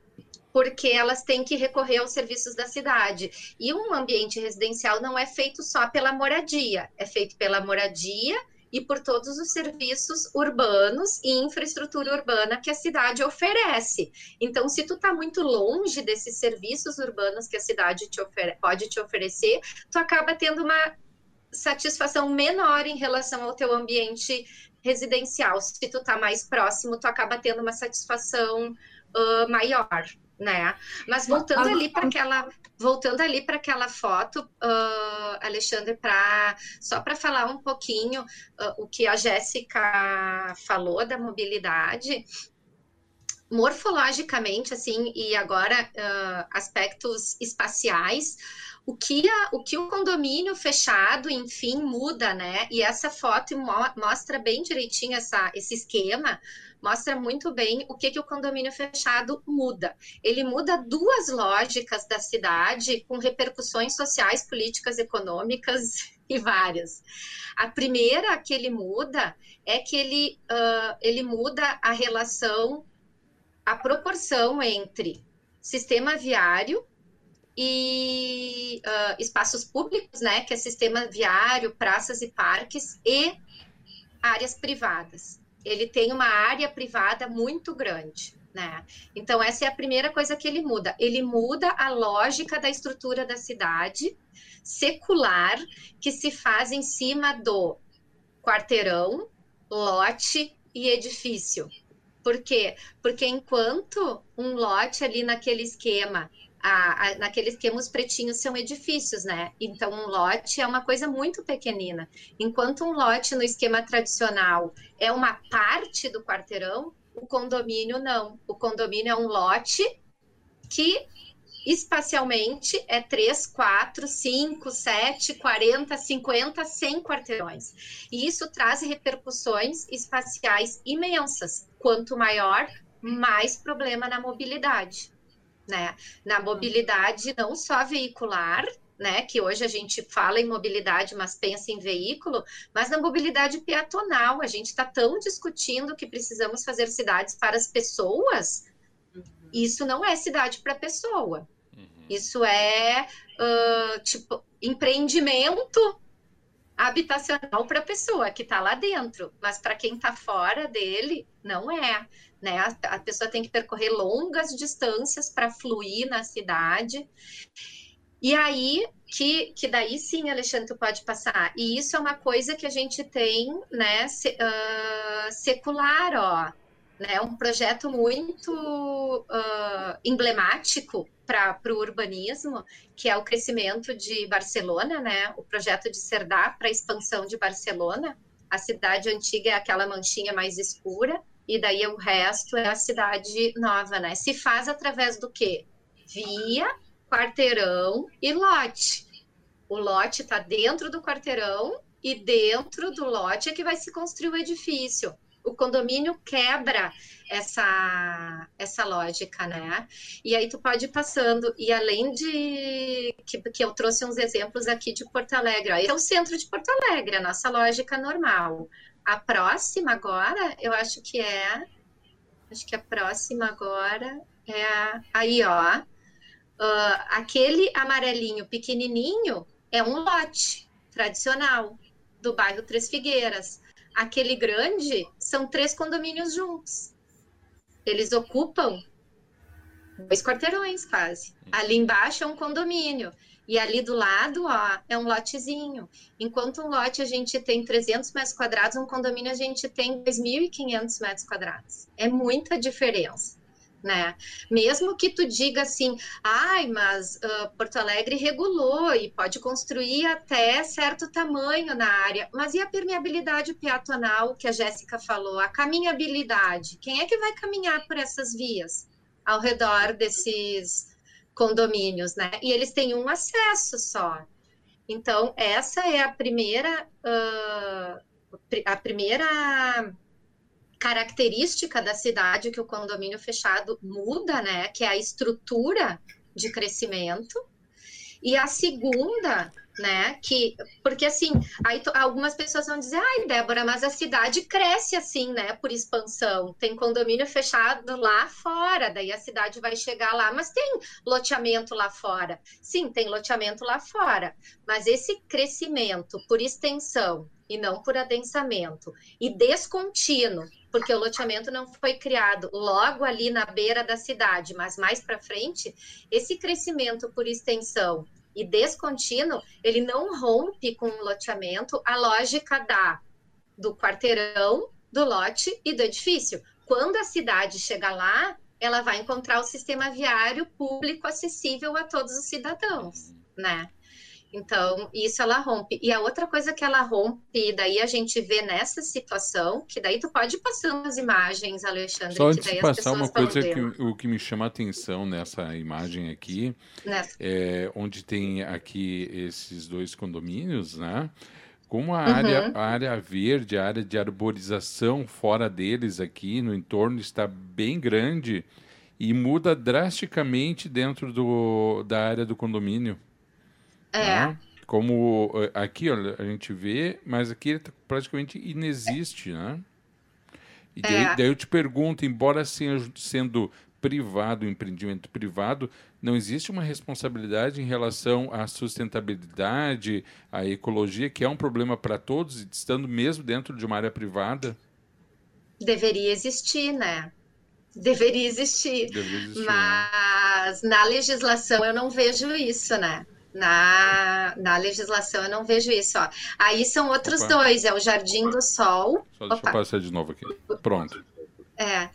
porque elas têm que recorrer aos serviços da cidade. E um ambiente residencial não é feito só pela moradia, é feito pela moradia e por todos os serviços urbanos e infraestrutura urbana que a cidade oferece. Então, se tu está muito longe desses serviços urbanos que a cidade te pode te oferecer, tu acaba tendo uma satisfação menor em relação ao teu ambiente residencial, se tu tá mais próximo, tu acaba tendo uma satisfação uh, maior, né? Mas voltando ali para aquela, voltando ali para aquela foto, uh, Alexandre, para só para falar um pouquinho uh, o que a Jéssica falou da mobilidade, morfologicamente, assim, e agora aspectos espaciais o que, a, o que o condomínio fechado, enfim, muda, né? E essa foto mo mostra bem direitinho essa, esse esquema, mostra muito bem o que, que o condomínio fechado muda. Ele muda duas lógicas da cidade com repercussões sociais, políticas, econômicas e várias. A primeira que ele muda é que ele, uh, ele muda a relação, a proporção entre sistema viário e uh, espaços públicos, né, que é sistema viário, praças e parques e áreas privadas. Ele tem uma área privada muito grande, né? Então essa é a primeira coisa que ele muda. Ele muda a lógica da estrutura da cidade secular que se faz em cima do quarteirão, lote e edifício. Por quê? Porque enquanto um lote ali naquele esquema a, a, naquele esquema, os pretinhos são edifícios, né? Então, um lote é uma coisa muito pequenina. Enquanto um lote no esquema tradicional é uma parte do quarteirão, o condomínio não. O condomínio é um lote que espacialmente é 3, 4, 5, 7, 40, 50, 100 quarteirões. E isso traz repercussões espaciais imensas. Quanto maior, mais problema na mobilidade né? Na mobilidade não só veicular, né, que hoje a gente fala em mobilidade, mas pensa em veículo, mas na mobilidade peatonal, a gente está tão discutindo que precisamos fazer cidades para as pessoas, uhum. isso não é cidade para pessoa, uhum. isso é uh, tipo empreendimento habitacional para a pessoa que está lá dentro, mas para quem está fora dele, não é né? A, a pessoa tem que percorrer longas distâncias para fluir na cidade. E aí, que, que daí sim, Alexandre, tu pode passar. E isso é uma coisa que a gente tem, né, se, uh, secular, ó. né? Um projeto muito uh, emblemático para o urbanismo, que é o crescimento de Barcelona, né? O projeto de Cerdá para a expansão de Barcelona. A cidade antiga é aquela manchinha mais escura, e daí o resto é a cidade nova, né? Se faz através do quê? Via, quarteirão e lote. O lote está dentro do quarteirão e dentro do lote é que vai se construir o edifício o condomínio quebra essa, essa lógica, né? E aí tu pode ir passando, e além de que, que eu trouxe uns exemplos aqui de Porto Alegre, ó, esse é o centro de Porto Alegre, a nossa lógica normal. A próxima agora, eu acho que é, acho que a próxima agora é a, aí, ó, uh, aquele amarelinho pequenininho é um lote tradicional do bairro Três Figueiras aquele grande são três condomínios juntos. Eles ocupam dois quarteirões quase. Ali embaixo é um condomínio. E ali do lado, ó, é um lotezinho. Enquanto um lote a gente tem 300 metros quadrados, um condomínio a gente tem 2.500 metros quadrados. É muita diferença né? Mesmo que tu diga assim, ai, mas uh, Porto Alegre regulou e pode construir até certo tamanho na área, mas e a permeabilidade peatonal que a Jéssica falou, a caminhabilidade? Quem é que vai caminhar por essas vias ao redor desses condomínios, né? E eles têm um acesso só. Então, essa é a primeira, uh, a primeira característica da cidade que o condomínio fechado muda, né? Que é a estrutura de crescimento. E a segunda, né? Que porque assim, aí algumas pessoas vão dizer, ai, Débora, mas a cidade cresce assim, né? Por expansão. Tem condomínio fechado lá fora, daí a cidade vai chegar lá, mas tem loteamento lá fora. Sim, tem loteamento lá fora, mas esse crescimento por extensão e não por adensamento e descontínuo porque o loteamento não foi criado logo ali na beira da cidade, mas mais para frente, esse crescimento por extensão e descontínuo, ele não rompe com o loteamento a lógica da do quarteirão, do lote e do edifício. Quando a cidade chega lá, ela vai encontrar o sistema viário público acessível a todos os cidadãos, né? Então, isso ela rompe. E a outra coisa que ela rompe, e daí a gente vê nessa situação, que daí tu pode ir passando as imagens, Alexandre. Só antes de passar uma coisa que o que me chama a atenção nessa imagem aqui, nessa. é onde tem aqui esses dois condomínios, né? Como a, uhum. área, a área verde, a área de arborização fora deles aqui, no entorno, está bem grande e muda drasticamente dentro do, da área do condomínio. É. Né? Como eh, aqui ó, a gente vê, mas aqui ele tá praticamente inexiste, né? E daí, é. daí eu te pergunto, embora sendo privado, empreendimento privado, não existe uma responsabilidade em relação à sustentabilidade, à ecologia, que é um problema para todos, estando mesmo dentro de uma área privada? Deveria existir, né? Deveria existir. Deveria existir né? Mas né? na legislação eu não vejo isso, né? Na, na legislação eu não vejo isso. Ó. Aí são outros Opa. dois, é o Jardim do Sol. Só deixa Opa. eu passar de novo aqui. Pronto. É.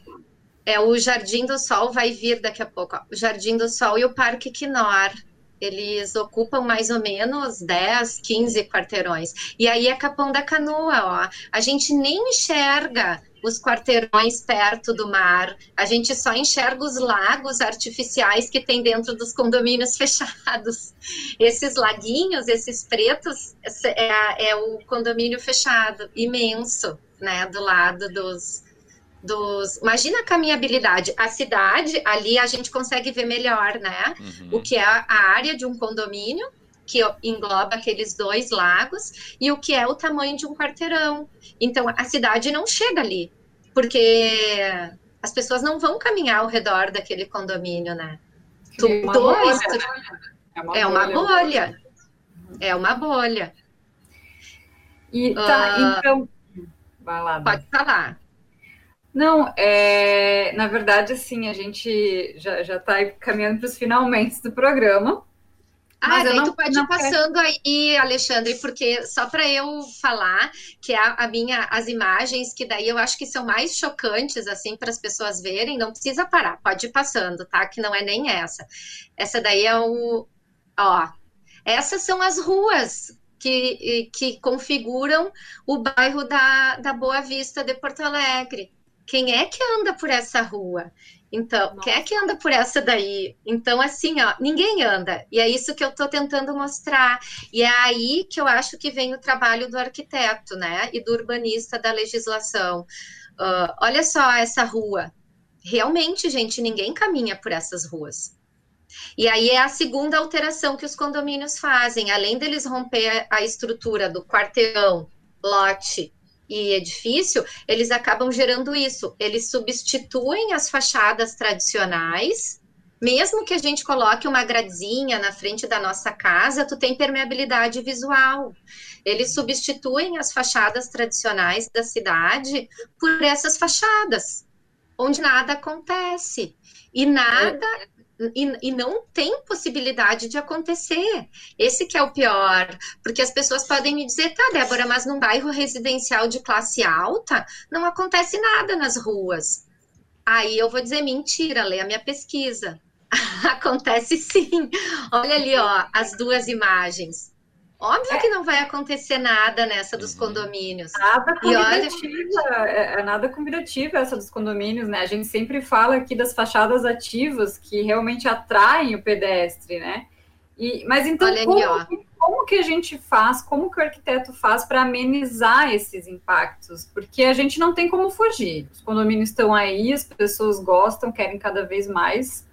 É o Jardim do Sol, vai vir daqui a pouco. Ó. O Jardim do Sol e o Parque Quinor. Eles ocupam mais ou menos 10, 15 quarteirões. E aí é Capão da Canoa, ó. A gente nem enxerga os quarteirões perto do mar, a gente só enxerga os lagos artificiais que tem dentro dos condomínios fechados. Esses laguinhos, esses pretos, é, é o condomínio fechado, imenso, né, do lado dos, dos. Imagina a caminhabilidade. A cidade, ali a gente consegue ver melhor, né? Uhum. O que é a área de um condomínio, que engloba aqueles dois lagos, e o que é o tamanho de um quarteirão. Então, a cidade não chega ali, porque as pessoas não vão caminhar ao redor daquele condomínio, né? Tu, é uma dois, bolha. Tu... É, uma, é uma bolha. É uma bolha. E tá, uh, então. Vai lá. Pode falar. Não, é, na verdade, assim, a gente já está caminhando para os finalmente do programa. Ah, daí não, tu pode ir passando quero... aí, Alexandre, porque só para eu falar que a, a, minha, as imagens, que daí eu acho que são mais chocantes, assim, para as pessoas verem, não precisa parar, pode ir passando, tá? Que não é nem essa. Essa daí é o. Ó, essas são as ruas que, que configuram o bairro da, da Boa Vista de Porto Alegre. Quem é que anda por essa rua? Então, Nossa. quem é que anda por essa daí? Então, assim, ó, ninguém anda. E é isso que eu estou tentando mostrar. E é aí que eu acho que vem o trabalho do arquiteto, né? E do urbanista da legislação. Uh, olha só essa rua. Realmente, gente, ninguém caminha por essas ruas. E aí é a segunda alteração que os condomínios fazem, além deles romper a estrutura do quarteirão, lote e edifício, eles acabam gerando isso. Eles substituem as fachadas tradicionais. Mesmo que a gente coloque uma gradezinha na frente da nossa casa, tu tem permeabilidade visual. Eles substituem as fachadas tradicionais da cidade por essas fachadas, onde nada acontece. E nada e, e, não tem possibilidade de acontecer. Esse que é o pior, porque as pessoas podem me dizer, tá, Débora, mas num bairro residencial de classe alta não acontece nada nas ruas. Aí eu vou dizer mentira, lê a minha pesquisa. acontece sim. Olha ali, ó, as duas imagens. Óbvio é. que não vai acontecer nada nessa dos uhum. condomínios. Nada convidativa, olha... é, é, nada convidativa essa dos condomínios, né? A gente sempre fala aqui das fachadas ativas que realmente atraem o pedestre, né? E, mas então, como, como que a gente faz, como que o arquiteto faz para amenizar esses impactos? Porque a gente não tem como fugir. Os condomínios estão aí, as pessoas gostam, querem cada vez mais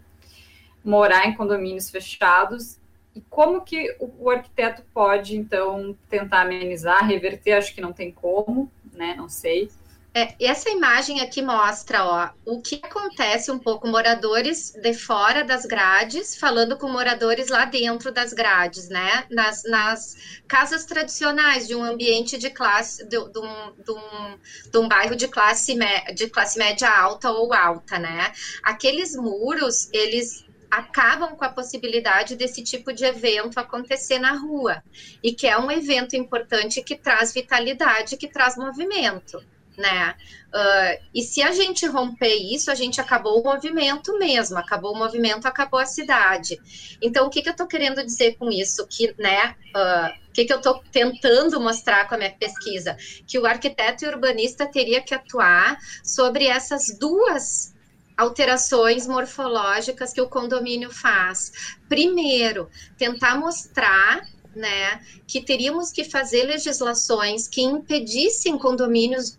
morar em condomínios fechados e como que o, arquiteto pode, então, tentar amenizar, reverter? Acho que não tem como, né? Não sei. É, essa imagem aqui mostra ó, o que acontece um pouco moradores de fora das grades falando com moradores lá dentro das grades, né? Nas, nas casas tradicionais de um ambiente de classe, de, de, um, de, um, de um bairro de classe, de classe média alta ou alta, né? Aqueles muros, eles acabam com a possibilidade desse tipo de evento acontecer na rua e que é um evento importante que traz vitalidade, que traz movimento, né? Uh, e se a gente romper isso, a gente acabou o movimento mesmo, acabou o movimento, acabou a cidade. Então, o que, que eu estou querendo dizer com isso? Que, né? Uh, o que, que eu estou tentando mostrar com a minha pesquisa? Que o arquiteto e urbanista teria que atuar sobre essas duas alterações morfológicas que o condomínio faz. Primeiro, tentar mostrar né, que teríamos que fazer legislações que impedissem condomínios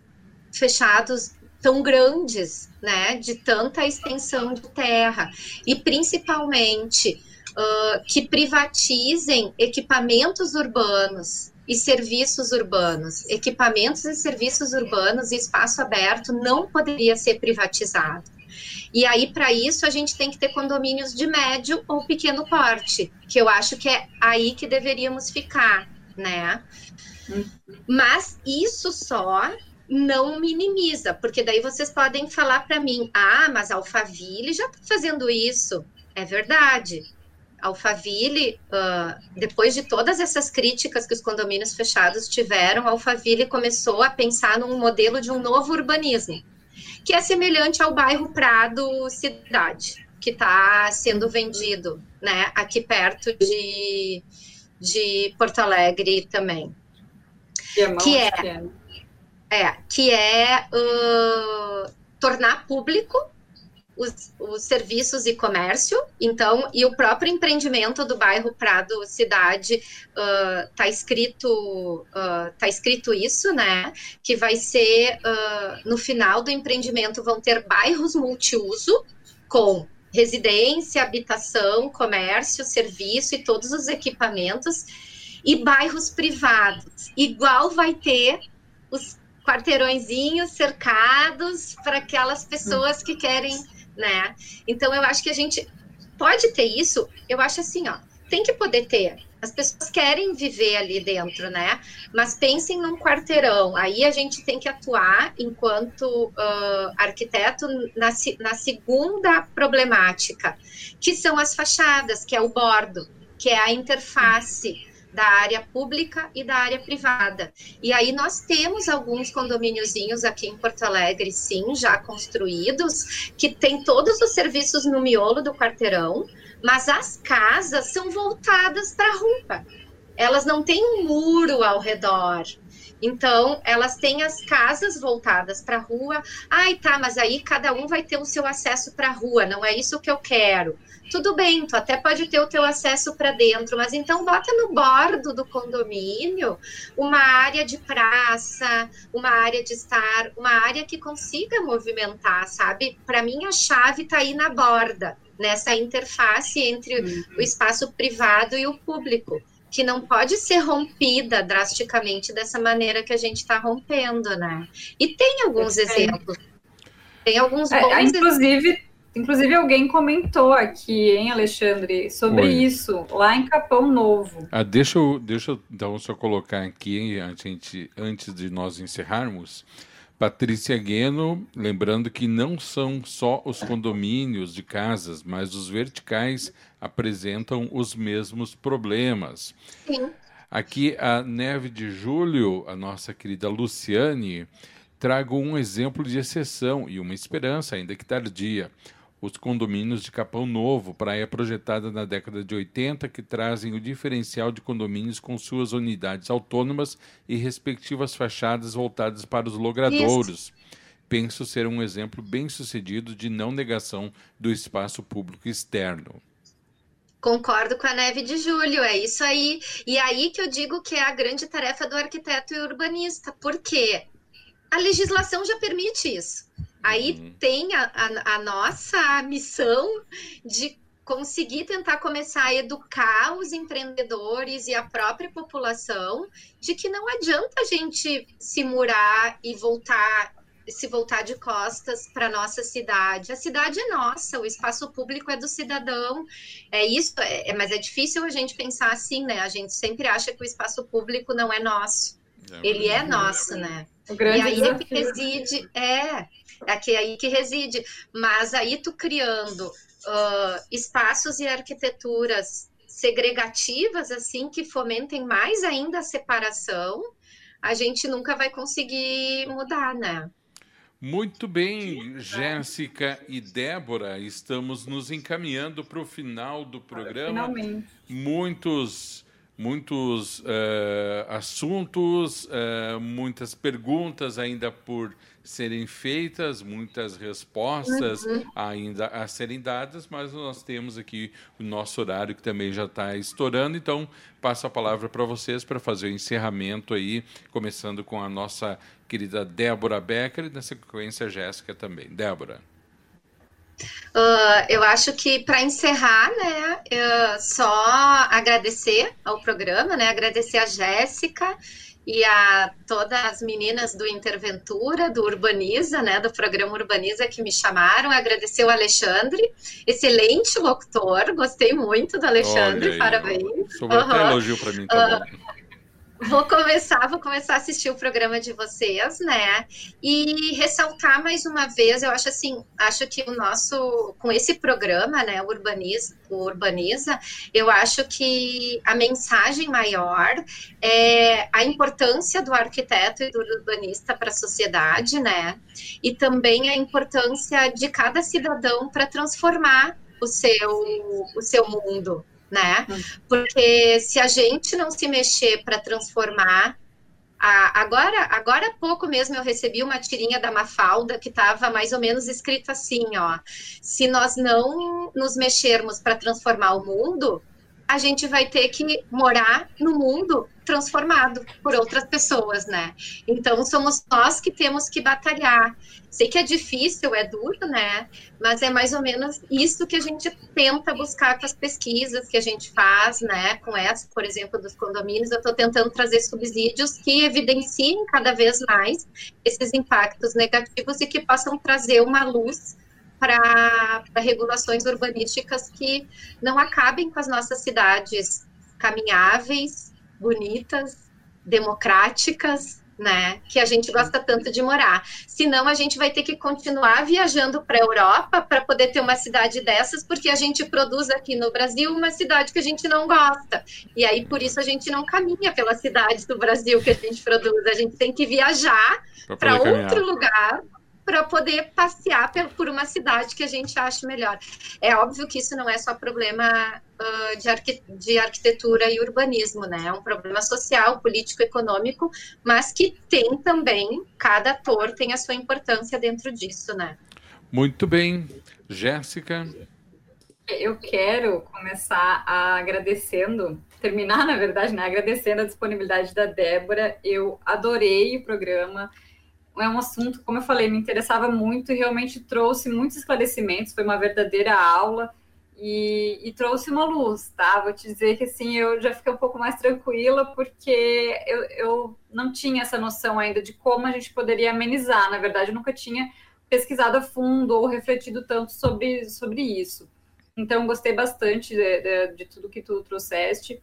fechados tão grandes, né, de tanta extensão de terra, e principalmente uh, que privatizem equipamentos urbanos e serviços urbanos. Equipamentos e serviços urbanos e espaço aberto não poderia ser privatizado. E aí, para isso, a gente tem que ter condomínios de médio ou pequeno porte, que eu acho que é aí que deveríamos ficar, né? Mas isso só não minimiza, porque daí vocês podem falar para mim: ah, mas Alphaville já está fazendo isso. É verdade. Alphaville, uh, depois de todas essas críticas que os condomínios fechados tiveram, Alphaville começou a pensar num modelo de um novo urbanismo que é semelhante ao bairro Prado Cidade, que está sendo vendido, né, aqui perto de, de Porto Alegre também. Que é, é, que é uh, tornar público os, os, serviços e comércio, então, e o próprio empreendimento do bairro Prado Cidade está uh, escrito uh, tá escrito isso, né? Que vai ser uh, no final do empreendimento vão ter bairros multiuso com residência, habitação, comércio, serviço e todos os equipamentos e bairros privados. Igual vai ter os quarteirõezinhos cercados para aquelas pessoas que querem né? Então eu acho que a gente pode ter isso, eu acho assim, ó, tem que poder ter. As pessoas querem viver ali dentro, né? Mas pensem num quarteirão. Aí a gente tem que atuar enquanto uh, arquiteto na, na segunda problemática, que são as fachadas, que é o bordo que é a interface da área pública e da área privada. E aí nós temos alguns condomíniozinhos aqui em Porto Alegre, sim, já construídos, que tem todos os serviços no miolo do quarteirão, mas as casas são voltadas para a rua. Elas não têm um muro ao redor. Então, elas têm as casas voltadas para a rua. Ai, tá, mas aí cada um vai ter o seu acesso para a rua, não é isso que eu quero tudo bem, tu até pode ter o teu acesso para dentro, mas então bota no bordo do condomínio uma área de praça, uma área de estar, uma área que consiga movimentar, sabe? Para mim a chave está aí na borda, nessa interface entre uhum. o espaço privado e o público que não pode ser rompida drasticamente dessa maneira que a gente está rompendo, né? E tem alguns exemplos. Tem alguns é, bons é, Inclusive, Inclusive, alguém comentou aqui, hein, Alexandre, sobre Oi. isso, lá em Capão Novo. Ah, deixa, eu, deixa eu então só colocar aqui, antes, antes de nós encerrarmos. Patrícia Gueno, lembrando que não são só os condomínios de casas, mas os verticais apresentam os mesmos problemas. Sim. Aqui a Neve de Julho, a nossa querida Luciane, trago um exemplo de exceção e uma esperança, ainda que tardia os condomínios de Capão Novo, praia projetada na década de 80, que trazem o diferencial de condomínios com suas unidades autônomas e respectivas fachadas voltadas para os logradouros. Isso. Penso ser um exemplo bem sucedido de não negação do espaço público externo. Concordo com a Neve de Julho, é isso aí. E aí que eu digo que é a grande tarefa do arquiteto e urbanista, porque a legislação já permite isso. Aí uhum. tem a, a, a nossa missão de conseguir tentar começar a educar os empreendedores e a própria população de que não adianta a gente se murar e voltar se voltar de costas para nossa cidade. A cidade é nossa, o espaço público é do cidadão. É isso, é, é mas é difícil a gente pensar assim, né? A gente sempre acha que o espaço público não é nosso. É, Ele é nosso, né? e aí é que reside, é, é aí que reside. Mas aí tu criando uh, espaços e arquiteturas segregativas, assim, que fomentem mais ainda a separação, a gente nunca vai conseguir mudar, né? Muito bem, Jéssica e Débora, estamos nos encaminhando para o final do programa. Finalmente. Muitos muitos uh, assuntos, uh, muitas perguntas ainda por serem feitas, muitas respostas uhum. ainda a serem dadas, mas nós temos aqui o nosso horário que também já está estourando, então passo a palavra para vocês para fazer o encerramento aí, começando com a nossa querida Débora Becker e na sequência Jéssica também. Débora. Uh, eu acho que para encerrar, né, só agradecer ao programa, né, agradecer a Jéssica e a todas as meninas do Interventura, do Urbaniza, né, do programa Urbaniza que me chamaram, agradecer o Alexandre, excelente locutor, gostei muito do Alexandre, aí, parabéns. Sobrou uhum. até elogio para mim, tá uh, Vou começar, vou começar a assistir o programa de vocês, né? E ressaltar mais uma vez, eu acho assim, acho que o nosso, com esse programa, né, o Urbaniza, o Urbaniza, eu acho que a mensagem maior é a importância do arquiteto e do urbanista para a sociedade, né? E também a importância de cada cidadão para transformar o seu, o seu mundo, né? Hum. Porque se a gente não se mexer para transformar agora, agora há pouco mesmo eu recebi uma tirinha da Mafalda que estava mais ou menos escrito assim, ó. Se nós não nos mexermos para transformar o mundo, a gente vai ter que morar no mundo transformado por outras pessoas, né? Então somos nós que temos que batalhar. Sei que é difícil, é duro, né? Mas é mais ou menos isso que a gente tenta buscar com as pesquisas que a gente faz, né? Com essa, por exemplo, dos condomínios, eu estou tentando trazer subsídios que evidenciem cada vez mais esses impactos negativos e que possam trazer uma luz para regulações urbanísticas que não acabem com as nossas cidades caminháveis, bonitas, democráticas, né? Que a gente gosta tanto de morar. Senão a gente vai ter que continuar viajando para a Europa para poder ter uma cidade dessas, porque a gente produz aqui no Brasil uma cidade que a gente não gosta. E aí por isso a gente não caminha pela cidade do Brasil que a gente produz. A gente tem que viajar para outro lugar para poder passear por uma cidade que a gente acha melhor. É óbvio que isso não é só problema uh, de, arqu de, arquitetura e urbanismo, né? É um problema social, político, econômico, mas que tem também, cada ator tem a sua importância dentro disso, né? Muito bem. Jéssica? Eu quero começar agradecendo, terminar, na verdade, né? Agradecendo a disponibilidade da Débora. Eu adorei o programa é um assunto, como eu falei, me interessava muito e realmente trouxe muitos esclarecimentos, foi uma verdadeira aula e, e, trouxe uma luz, tá? Vou te dizer que assim, eu já fiquei um pouco mais tranquila porque eu, eu não tinha essa noção ainda de como a gente poderia amenizar. Na verdade, eu nunca tinha pesquisado a fundo ou refletido tanto sobre, sobre isso. Então, gostei bastante de, de, de tudo que tu trouxeste.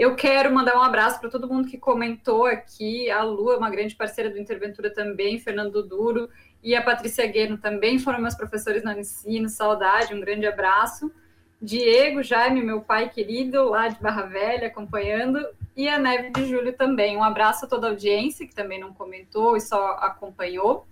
Eu quero mandar um abraço para todo mundo que comentou aqui. A Lu é uma grande parceira do Interventura também, Fernando Duro e a Patrícia Gueno também foram meus professores no ensino. Saudade, um grande abraço. Diego Jaime, meu pai querido, lá de Barra Velha, acompanhando, e a Neve de Júlio também. Um abraço a toda a audiência, que também não comentou e só acompanhou.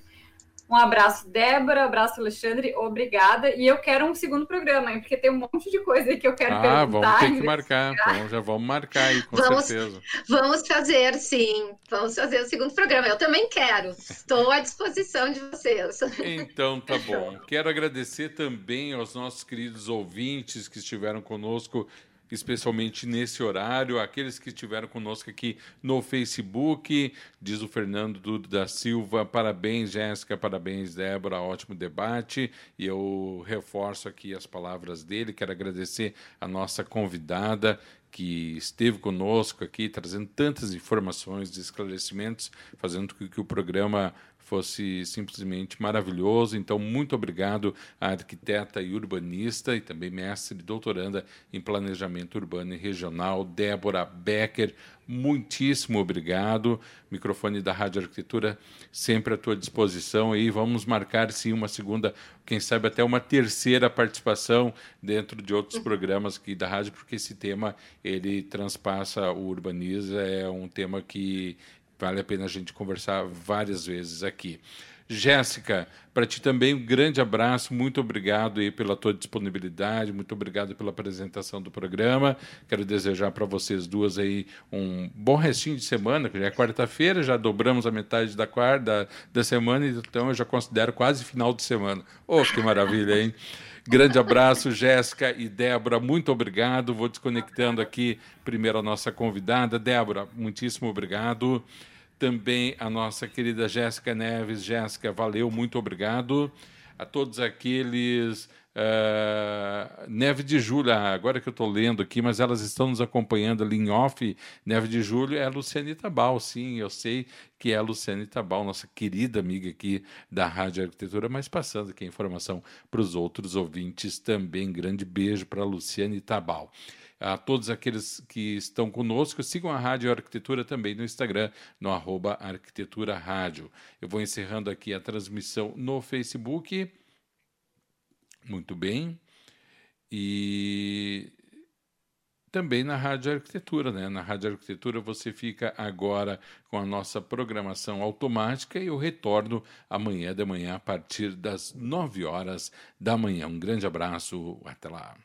Um abraço, Débora, abraço, Alexandre, obrigada. E eu quero um segundo programa, hein, porque tem um monte de coisa aí que eu quero ah, perguntar. Ah, vamos ter que marcar. Então, já vamos marcar aí, com vamos, certeza. Vamos fazer, sim. Vamos fazer o segundo programa. Eu também quero. Estou à disposição de vocês. Então, tá bom. Quero agradecer também aos nossos queridos ouvintes que estiveram conosco especialmente nesse horário, aqueles que estiveram conosco aqui no Facebook, diz o Fernando da Silva, parabéns Jéssica, parabéns Débora, ótimo debate, e eu reforço aqui as palavras dele, quero agradecer a nossa convidada, que esteve conosco aqui, trazendo tantas informações esclarecimentos, fazendo com que o programa fosse simplesmente maravilhoso. Então, muito obrigado à arquiteta e urbanista e também mestre e doutoranda em planejamento urbano e regional, Débora Becker. Muitíssimo obrigado. Microfone da Rádio Arquitetura sempre à tua disposição e vamos marcar sim uma segunda, quem sabe até uma terceira participação dentro de outros programas aqui da rádio, porque esse tema ele transpassa o urbaniza, é um tema que Vale a pena a gente conversar várias vezes aqui. Jéssica, para ti também um grande abraço, muito obrigado aí pela tua disponibilidade, muito obrigado pela apresentação do programa. Quero desejar para vocês duas aí um bom restinho de semana, que já é quarta-feira, já dobramos a metade da quarta da, semana, então eu já considero quase final de semana. Oh, que maravilha, hein? Grande abraço, Jéssica e Débora, muito obrigado. Vou desconectando aqui primeiro a nossa convidada. Débora, muitíssimo obrigado. Também a nossa querida Jéssica Neves. Jéssica, valeu, muito obrigado. A todos aqueles Uh, Neve de Julho, ah, agora que eu estou lendo aqui, mas elas estão nos acompanhando ali em off. Neve de Julho é a Luciane Tabal, sim, eu sei que é a Luciane Tabal, nossa querida amiga aqui da Rádio Arquitetura, mas passando aqui a informação para os outros ouvintes também. Grande beijo para a Luciane Tabal a todos aqueles que estão conosco. Sigam a Rádio Arquitetura também no Instagram, no arroba Arquitetura Rádio. Eu vou encerrando aqui a transmissão no Facebook. Muito bem. E também na Rádio Arquitetura, né? Na Rádio Arquitetura você fica agora com a nossa programação automática e eu retorno amanhã de manhã a partir das 9 horas da manhã. Um grande abraço, até lá.